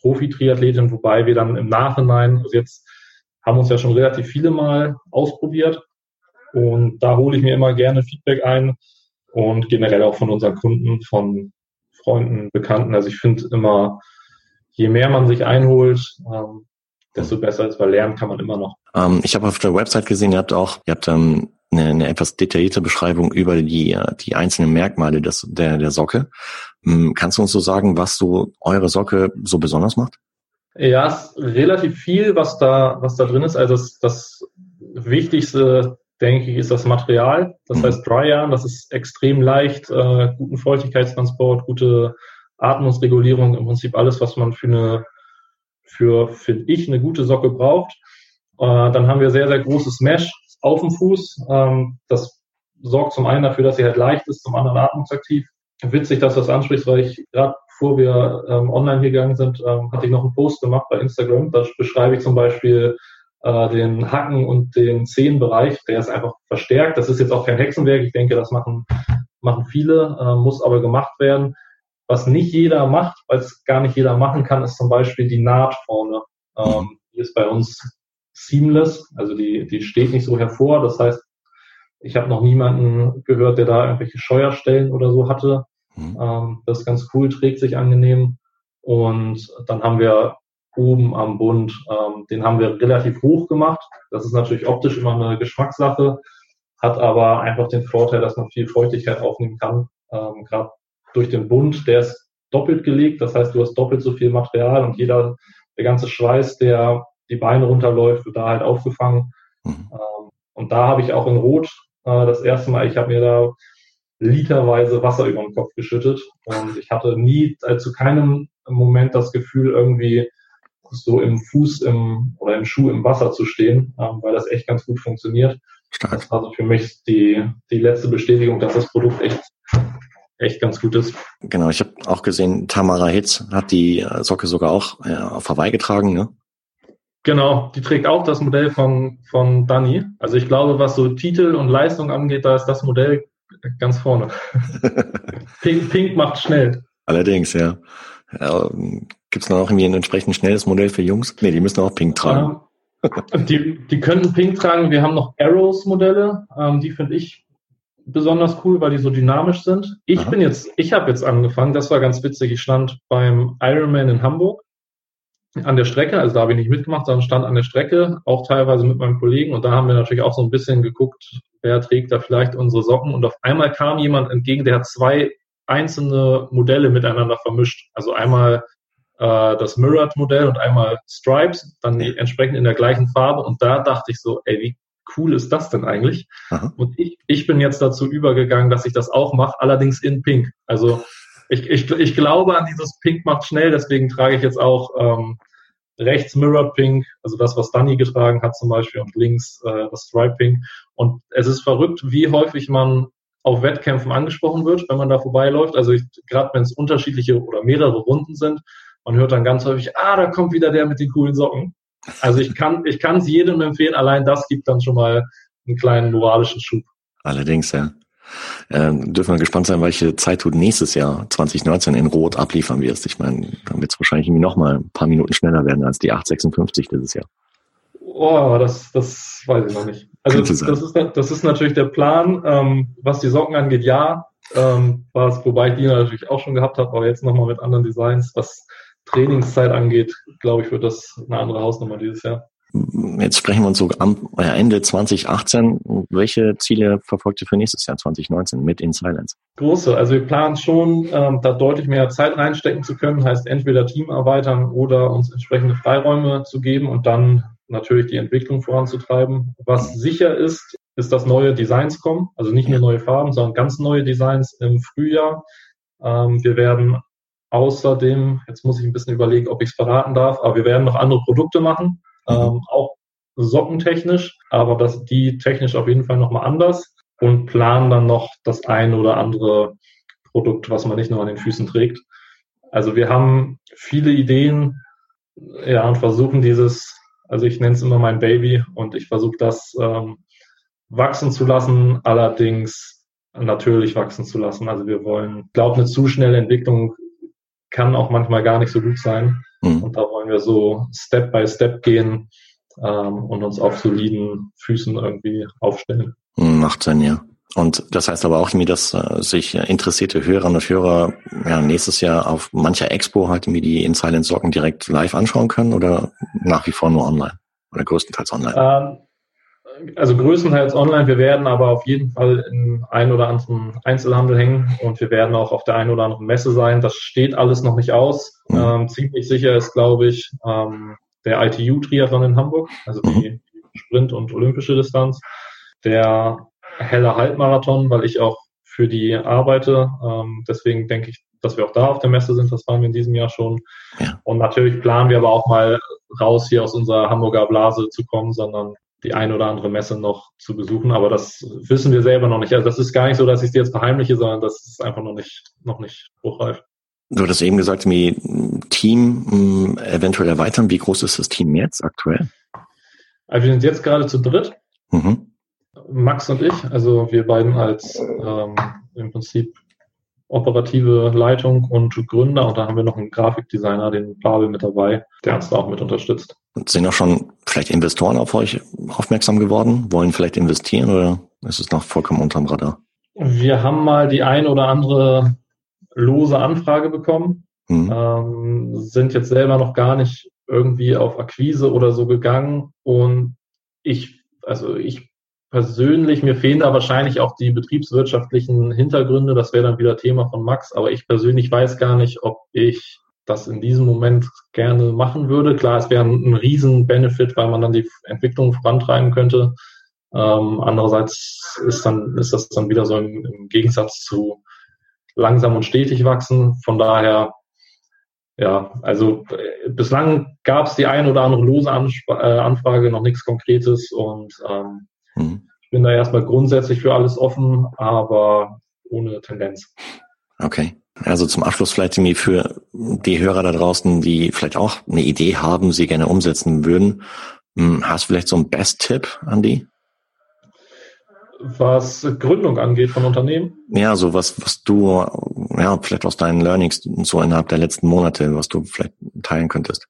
Profi-Triathletin, wobei wir dann im Nachhinein, also jetzt haben uns ja schon relativ viele Mal ausprobiert und da hole ich mir immer gerne Feedback ein und generell auch von unseren Kunden, von Freunden, Bekannten. Also ich finde immer, je mehr man sich einholt, ähm, desto besser ist, weil lernen kann man immer noch. Ähm, ich habe auf der Website gesehen, ihr habt auch, ihr habt ähm, eine, eine etwas detaillierte Beschreibung über die, die einzelnen Merkmale des, der, der Socke. Ähm, kannst du uns so sagen, was so eure Socke so besonders macht? Ja, es ist relativ viel, was da, was da drin ist. Also das, das Wichtigste, denke ich, ist das Material. Das mhm. heißt Dry Yarn, das ist extrem leicht, äh, guten Feuchtigkeitstransport, gute Atmungsregulierung, im Prinzip alles, was man für eine für, finde ich, eine gute Socke braucht. Äh, dann haben wir sehr, sehr großes Mesh auf dem Fuß. Ähm, das sorgt zum einen dafür, dass sie halt leicht ist, zum anderen atmungsaktiv. Witzig, dass du das ansprichst, weil ich gerade bevor wir ähm, online gegangen sind, ähm, hatte ich noch einen Post gemacht bei Instagram. Da beschreibe ich zum Beispiel äh, den Hacken- und den Zehenbereich. Der ist einfach verstärkt. Das ist jetzt auch kein Hexenwerk. Ich denke, das machen, machen viele, äh, muss aber gemacht werden. Was nicht jeder macht, weil es gar nicht jeder machen kann, ist zum Beispiel die Naht vorne. Ähm, die ist bei uns seamless, also die, die steht nicht so hervor. Das heißt, ich habe noch niemanden gehört, der da irgendwelche Scheuerstellen oder so hatte. Mhm. Ähm, das ist ganz cool, trägt sich angenehm. Und dann haben wir oben am Bund, ähm, den haben wir relativ hoch gemacht. Das ist natürlich optisch immer eine Geschmackssache, hat aber einfach den Vorteil, dass man viel Feuchtigkeit aufnehmen kann. Ähm, Gerade durch den Bund, der ist doppelt gelegt. Das heißt, du hast doppelt so viel Material und jeder, der ganze Schweiß, der die Beine runterläuft, wird da halt aufgefangen. Mhm. Ähm, und da habe ich auch in Rot äh, das erste Mal, ich habe mir da literweise Wasser über den Kopf geschüttet und ich hatte nie, äh, zu keinem Moment das Gefühl, irgendwie so im Fuß im, oder im Schuh im Wasser zu stehen, ähm, weil das echt ganz gut funktioniert. Stark. Das war so für mich die, die letzte Bestätigung, dass das Produkt echt echt ganz gut ist. Genau, ich habe auch gesehen, Tamara Hitz hat die äh, Socke sogar auch äh, auf Hawaii getragen, ne? Genau, die trägt auch das Modell von, von Dani. Also ich glaube, was so Titel und Leistung angeht, da ist das Modell ganz vorne. Pink, Pink macht schnell. Allerdings, ja. ja Gibt es noch irgendwie ein entsprechend schnelles Modell für Jungs? Nee, die müssen auch Pink tragen. Ja, die, die können Pink tragen. Wir haben noch Arrows-Modelle. Ähm, die finde ich besonders cool, weil die so dynamisch sind. Ich Aha. bin jetzt, ich habe jetzt angefangen, das war ganz witzig, ich stand beim Ironman in Hamburg an der Strecke, also da habe ich nicht mitgemacht, sondern stand an der Strecke, auch teilweise mit meinem Kollegen und da haben wir natürlich auch so ein bisschen geguckt, wer trägt da vielleicht unsere Socken und auf einmal kam jemand entgegen, der hat zwei einzelne Modelle miteinander vermischt. Also einmal äh, das Mirrored-Modell und einmal Stripes, dann entsprechend in der gleichen Farbe und da dachte ich so, ey, wie cool ist das denn eigentlich? Aha. Und ich, ich bin jetzt dazu übergegangen, dass ich das auch mache, allerdings in Pink. Also ich, ich, ich glaube an dieses Pink macht schnell, deswegen trage ich jetzt auch ähm, rechts Mirror Pink, also das, was Danny getragen hat zum Beispiel, und links äh, das Stripe Pink. Und es ist verrückt, wie häufig man auf Wettkämpfen angesprochen wird, wenn man da vorbeiläuft. Also gerade wenn es unterschiedliche oder mehrere Runden sind, man hört dann ganz häufig, ah, da kommt wieder der mit den coolen Socken. Also ich kann ich kann es jedem empfehlen. Allein das gibt dann schon mal einen kleinen moralischen Schub. Allerdings, ja. Ähm, dürfen wir gespannt sein, welche Zeit du nächstes Jahr 2019 in Rot abliefern wirst. Ich meine, dann wird es wahrscheinlich irgendwie noch mal ein paar Minuten schneller werden als die 856 dieses Jahr. Oh, das, das weiß ich noch nicht. Also das, das, ist, das ist natürlich der Plan. Ähm, was die Socken angeht, ja. Ähm, was, wobei ich die natürlich auch schon gehabt habe, aber jetzt nochmal mit anderen Designs. Was Trainingszeit angeht, glaube ich, wird das eine andere Hausnummer dieses Jahr. Jetzt sprechen wir uns so am Ende 2018. Welche Ziele verfolgt ihr für nächstes Jahr 2019 mit In Silence? Große. Also wir planen schon, ähm, da deutlich mehr Zeit reinstecken zu können. Heißt entweder Team erweitern oder uns entsprechende Freiräume zu geben und dann natürlich die Entwicklung voranzutreiben. Was sicher ist, ist, dass neue Designs kommen. Also nicht nur neue Farben, sondern ganz neue Designs im Frühjahr. Ähm, wir werden Außerdem, jetzt muss ich ein bisschen überlegen, ob ich es verraten darf, aber wir werden noch andere Produkte machen. Ähm, auch sockentechnisch, aber das, die technisch auf jeden Fall nochmal anders und planen dann noch das eine oder andere Produkt, was man nicht nur an den Füßen trägt. Also wir haben viele Ideen, ja, und versuchen dieses, also ich nenne es immer mein Baby und ich versuche das ähm, wachsen zu lassen, allerdings natürlich wachsen zu lassen. Also wir wollen, glaube eine zu schnelle Entwicklung kann auch manchmal gar nicht so gut sein. Mhm. Und da wollen wir so Step by Step gehen ähm, und uns auf soliden Füßen irgendwie aufstellen. Macht Sinn, ja. Und das heißt aber auch, dass äh, sich interessierte Hörerinnen und Hörer ja, nächstes Jahr auf mancher Expo halt irgendwie die In Silent Socken direkt live anschauen können oder nach wie vor nur online oder größtenteils online? Ähm, also größtenteils online. Wir werden aber auf jeden Fall in ein oder anderen Einzelhandel hängen und wir werden auch auf der einen oder anderen Messe sein. Das steht alles noch nicht aus. Mhm. Ähm, ziemlich sicher ist, glaube ich, ähm, der ITU-Triathlon in Hamburg, also die mhm. Sprint- und olympische Distanz. Der helle Halbmarathon, weil ich auch für die arbeite. Ähm, deswegen denke ich, dass wir auch da auf der Messe sind. Das waren wir in diesem Jahr schon. Ja. Und natürlich planen wir aber auch mal raus hier aus unserer Hamburger Blase zu kommen, sondern die ein oder andere Messe noch zu besuchen. Aber das wissen wir selber noch nicht. Also das ist gar nicht so, dass ich es jetzt verheimliche, sondern das ist einfach noch nicht, noch nicht spruchreif. Du hattest eben gesagt, wie Team eventuell erweitern. Wie groß ist das Team jetzt aktuell? Also wir sind jetzt gerade zu dritt. Mhm. Max und ich, also wir beiden als ähm, im Prinzip operative Leitung und Gründer und da haben wir noch einen Grafikdesigner, den Pavel mit dabei, der uns da auch mit unterstützt. Sind auch schon vielleicht Investoren auf euch aufmerksam geworden, wollen vielleicht investieren oder ist es noch vollkommen unterm Radar? Wir haben mal die ein oder andere lose Anfrage bekommen, hm. ähm, sind jetzt selber noch gar nicht irgendwie auf Akquise oder so gegangen und ich, also ich persönlich, mir fehlen da wahrscheinlich auch die betriebswirtschaftlichen Hintergründe. Das wäre dann wieder Thema von Max. Aber ich persönlich weiß gar nicht, ob ich das in diesem Moment gerne machen würde. Klar, es wäre ein, ein riesen Benefit, weil man dann die Entwicklung vorantreiben könnte. Ähm, andererseits ist dann ist das dann wieder so im, im Gegensatz zu langsam und stetig wachsen. Von daher ja, also äh, bislang gab es die ein oder andere lose Ansp äh, Anfrage, noch nichts Konkretes und ähm, Mhm. Ich bin da erstmal grundsätzlich für alles offen, aber ohne Tendenz. Okay. Also zum Abschluss vielleicht irgendwie für die Hörer da draußen, die vielleicht auch eine Idee haben, sie gerne umsetzen würden. Hm, hast du vielleicht so einen Best-Tipp an die? Was Gründung angeht von Unternehmen? Ja, so was, was du, ja, vielleicht aus deinen Learnings so innerhalb der letzten Monate, was du vielleicht teilen könntest.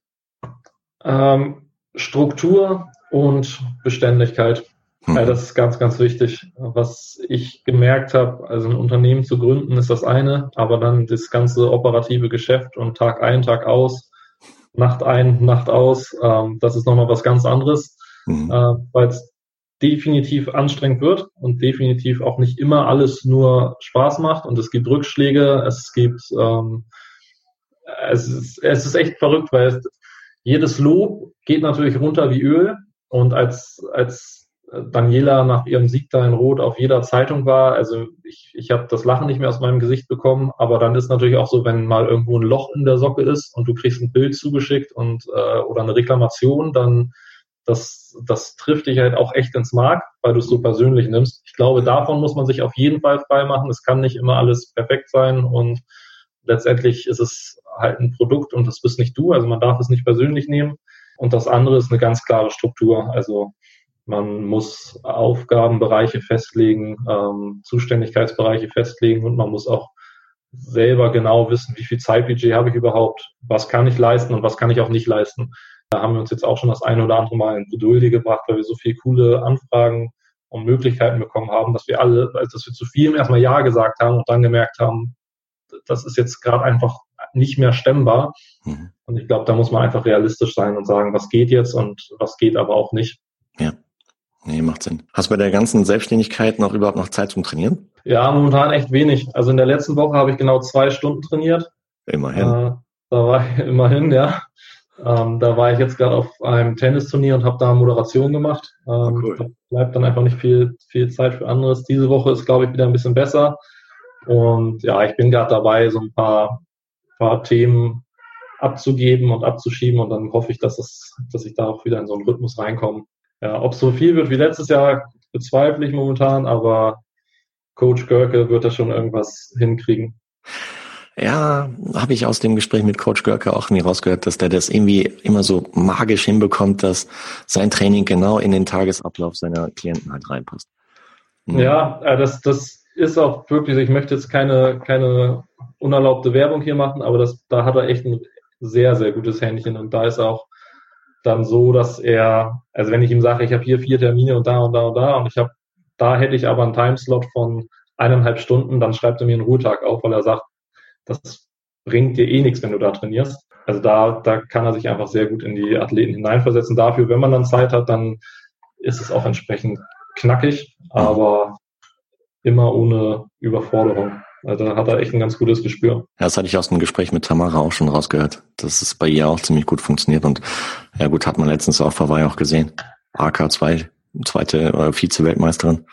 Ähm, Struktur und Beständigkeit. Ja, das ist ganz, ganz wichtig. Was ich gemerkt habe, also ein Unternehmen zu gründen, ist das eine, aber dann das ganze operative Geschäft und Tag ein, Tag aus, Nacht ein, Nacht aus, ähm, das ist nochmal was ganz anderes, mhm. äh, weil es definitiv anstrengend wird und definitiv auch nicht immer alles nur Spaß macht und es gibt Rückschläge, es gibt, ähm, es, ist, es ist echt verrückt, weil jedes Lob geht natürlich runter wie Öl und als, als Daniela nach ihrem Sieg da in Rot auf jeder Zeitung war. Also ich, ich habe das Lachen nicht mehr aus meinem Gesicht bekommen, aber dann ist natürlich auch so, wenn mal irgendwo ein Loch in der Socke ist und du kriegst ein Bild zugeschickt und äh, oder eine Reklamation, dann das, das trifft dich halt auch echt ins Mark, weil du es so persönlich nimmst. Ich glaube, davon muss man sich auf jeden Fall frei machen. Es kann nicht immer alles perfekt sein und letztendlich ist es halt ein Produkt und das bist nicht du, also man darf es nicht persönlich nehmen. Und das andere ist eine ganz klare Struktur. Also man muss Aufgabenbereiche festlegen, ähm, Zuständigkeitsbereiche festlegen und man muss auch selber genau wissen, wie viel Zeitbudget habe ich überhaupt, was kann ich leisten und was kann ich auch nicht leisten. Da haben wir uns jetzt auch schon das eine oder andere Mal in Bredouille gebracht, weil wir so viele coole Anfragen und Möglichkeiten bekommen haben, dass wir alle, also dass wir zu vielem erstmal Ja gesagt haben und dann gemerkt haben, das ist jetzt gerade einfach nicht mehr stemmbar. Mhm. Und ich glaube, da muss man einfach realistisch sein und sagen, was geht jetzt und was geht aber auch nicht. Ja. Nee, macht Sinn. Hast du bei der ganzen Selbstständigkeit noch überhaupt noch Zeit zum Trainieren? Ja, momentan echt wenig. Also in der letzten Woche habe ich genau zwei Stunden trainiert. Immerhin. Äh, da war ich immerhin, ja. Ähm, da war ich jetzt gerade auf einem Tennisturnier und habe da Moderation gemacht. Ähm, oh, cool. Da bleibt dann einfach nicht viel, viel Zeit für anderes. Diese Woche ist, glaube ich, wieder ein bisschen besser. Und ja, ich bin gerade dabei, so ein paar, paar Themen abzugeben und abzuschieben und dann hoffe ich, dass es, dass ich da auch wieder in so einen Rhythmus reinkomme. Ja, ob es so viel wird wie letztes Jahr, bezweifle ich momentan, aber Coach Görke wird da schon irgendwas hinkriegen. Ja, habe ich aus dem Gespräch mit Coach Görke auch mir rausgehört, dass der das irgendwie immer so magisch hinbekommt, dass sein Training genau in den Tagesablauf seiner Klienten halt reinpasst. Mhm. Ja, äh, das, das ist auch wirklich, ich möchte jetzt keine, keine unerlaubte Werbung hier machen, aber das, da hat er echt ein sehr, sehr gutes Händchen und da ist auch dann so, dass er, also wenn ich ihm sage, ich habe hier vier Termine und da und da und da und ich habe, da hätte ich aber einen Timeslot von eineinhalb Stunden, dann schreibt er mir einen Ruhetag auf, weil er sagt, das bringt dir eh nichts, wenn du da trainierst. Also da, da kann er sich einfach sehr gut in die Athleten hineinversetzen. Dafür, wenn man dann Zeit hat, dann ist es auch entsprechend knackig, aber immer ohne Überforderung. Also da hat er echt ein ganz gutes Gespür. Ja, das hatte ich aus dem Gespräch mit Tamara auch schon rausgehört, dass es bei ihr auch ziemlich gut funktioniert. Und ja gut, hat man letztens auf Hawaii auch gesehen. AK2, zweite oder Vize-Weltmeisterin.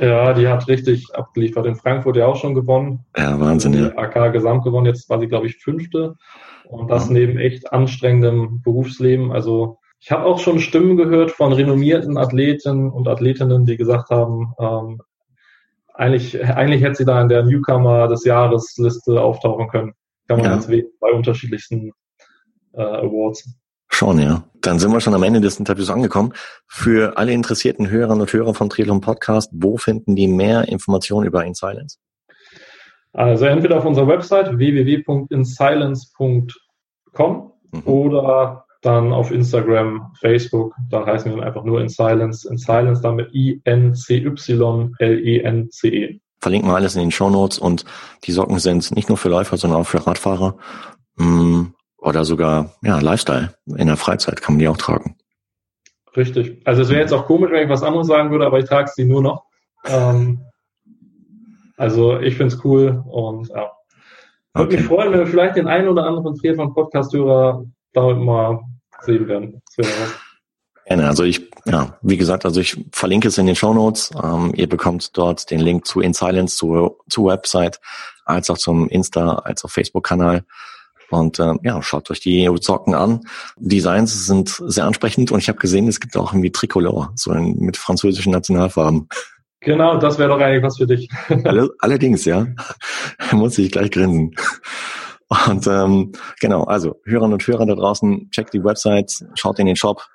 Ja, die hat richtig abgeliefert. In Frankfurt ja auch schon gewonnen. Ja, Wahnsinn, ja. AK Gesamt gewonnen. Jetzt war sie, glaube ich, fünfte. Und das ja. neben echt anstrengendem Berufsleben. Also ich habe auch schon Stimmen gehört von renommierten Athleten und Athletinnen, die gesagt haben, ähm, eigentlich, eigentlich hätte sie da in der Newcomer des Jahres Liste auftauchen können. Kann man ja. jetzt bei unterschiedlichsten äh, Awards. Schon, ja. Dann sind wir schon am Ende des Interviews angekommen. Für alle interessierten Hörerinnen und Hörer von Triathlon Podcast, wo finden die mehr Informationen über InSilence? Also entweder auf unserer Website www.insilence.com mhm. oder dann auf Instagram, Facebook, da heißen wir dann einfach nur In Silence, In Silence, dann mit I-N-C-Y-L-E-N-C-E. -E. Verlinken wir alles in den Show Notes und die Socken sind nicht nur für Läufer, sondern auch für Radfahrer mm, oder sogar ja Lifestyle. In der Freizeit kann man die auch tragen. Richtig. Also es wäre jetzt auch komisch, wenn ich was anderes sagen würde, aber ich trage sie nur noch. Ähm, also ich finde es cool und ja. Würde okay. mich freuen, wenn wir vielleicht den einen oder anderen Triathlon Podcast-Hörer damit mal sehen werden. Gerne. Also ich, ja, wie gesagt, also ich verlinke es in den Show Notes. Ähm, ihr bekommt dort den Link zu InSilence, zur, zur Website, als auch zum Insta, als auch Facebook-Kanal. Und ähm, ja, schaut euch die Socken an. Designs sind sehr ansprechend und ich habe gesehen, es gibt auch irgendwie Tricolor, so in, mit französischen Nationalfarben. Genau, das wäre doch eigentlich was für dich. Allerdings, ja. Muss ich gleich grinsen. Und ähm, genau, also Hörerinnen und Hörer da draußen, checkt die Website, schaut in den Shop.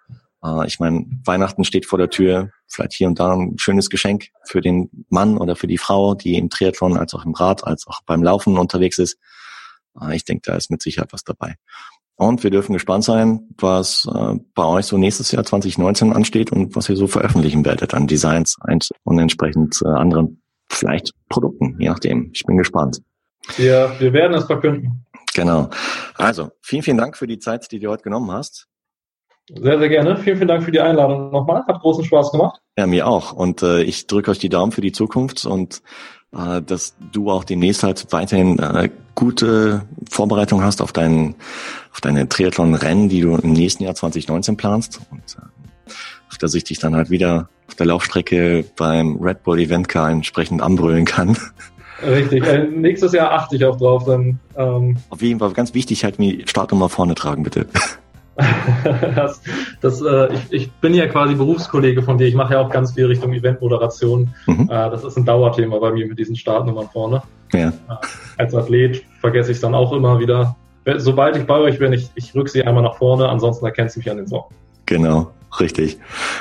Äh, ich meine, Weihnachten steht vor der Tür, vielleicht hier und da ein schönes Geschenk für den Mann oder für die Frau, die im Triathlon als auch im Rad, als auch beim Laufen unterwegs ist. Äh, ich denke, da ist mit Sicherheit was dabei. Und wir dürfen gespannt sein, was äh, bei euch so nächstes Jahr 2019 ansteht und was ihr so veröffentlichen werdet an Designs und entsprechend äh, anderen vielleicht Produkten, je nachdem. Ich bin gespannt. Wir, wir werden es verkünden. Genau. Also, vielen, vielen Dank für die Zeit, die du heute genommen hast. Sehr, sehr gerne. Vielen, vielen Dank für die Einladung nochmal. Hat großen Spaß gemacht. Ja, mir auch. Und äh, ich drücke euch die Daumen für die Zukunft und äh, dass du auch demnächst halt weiterhin äh, gute Vorbereitung hast auf dein, auf deine Triathlon-Rennen, die du im nächsten Jahr 2019 planst. Und äh, auf der Sicht dich dann halt wieder auf der Laufstrecke beim Red Bull Event Car entsprechend anbrüllen kann. Richtig. Äh, nächstes Jahr achte ich auch drauf. Dann, ähm, Auf jeden Fall ganz wichtig, halt die Startnummer vorne tragen, bitte. das, das, äh, ich, ich bin ja quasi Berufskollege von dir. Ich mache ja auch ganz viel Richtung Eventmoderation. Mhm. Äh, das ist ein Dauerthema bei mir mit diesen Startnummern vorne. Ja. Äh, als Athlet vergesse ich es dann auch immer wieder. Sobald ich bei euch bin, ich, ich rück sie einmal nach vorne, ansonsten erkennst du mich an den Socken. Genau, richtig.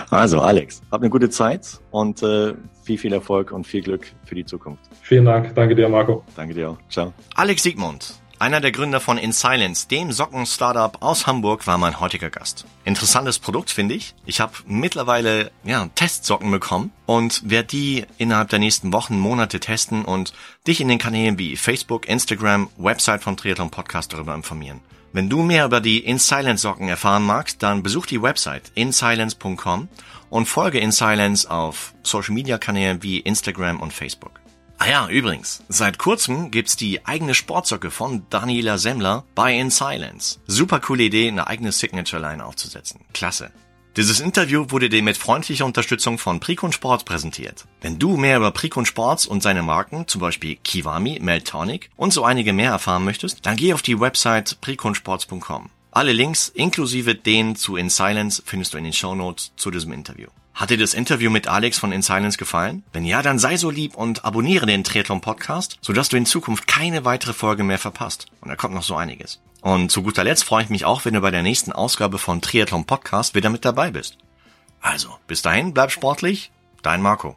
Also Alex, hab eine gute Zeit und äh, viel, viel Erfolg und viel Glück für die Zukunft. Vielen Dank. Danke dir, Marco. Danke dir auch. Ciao. Alex Siegmund, einer der Gründer von In Silence, dem Socken-Startup aus Hamburg, war mein heutiger Gast. Interessantes Produkt, finde ich. Ich habe mittlerweile ja, Testsocken bekommen und werde die innerhalb der nächsten Wochen, Monate testen und dich in den Kanälen wie Facebook, Instagram, Website von Triathlon Podcast darüber informieren. Wenn du mehr über die In Silence Socken erfahren magst, dann besuch die Website insilence.com und folge In Silence auf Social Media Kanälen wie Instagram und Facebook. Ah ja, übrigens, seit kurzem gibt's die eigene Sportsocke von Daniela Semmler bei In Silence. Super coole Idee, eine eigene Signature-Line aufzusetzen. Klasse. Dieses Interview wurde dir mit freundlicher Unterstützung von Precon Sports präsentiert. Wenn du mehr über Precon Sports und seine Marken, zum Beispiel Kiwami, Meltonic und so einige mehr erfahren möchtest, dann geh auf die Website preconsports.com. Alle Links, inklusive den zu In Silence, findest du in den Show Notes zu diesem Interview. Hat dir das Interview mit Alex von In Silence gefallen? Wenn ja, dann sei so lieb und abonniere den Triathlon Podcast, sodass du in Zukunft keine weitere Folge mehr verpasst. Und da kommt noch so einiges. Und zu guter Letzt freue ich mich auch, wenn du bei der nächsten Ausgabe von Triathlon Podcast wieder mit dabei bist. Also, bis dahin, bleib sportlich, dein Marco.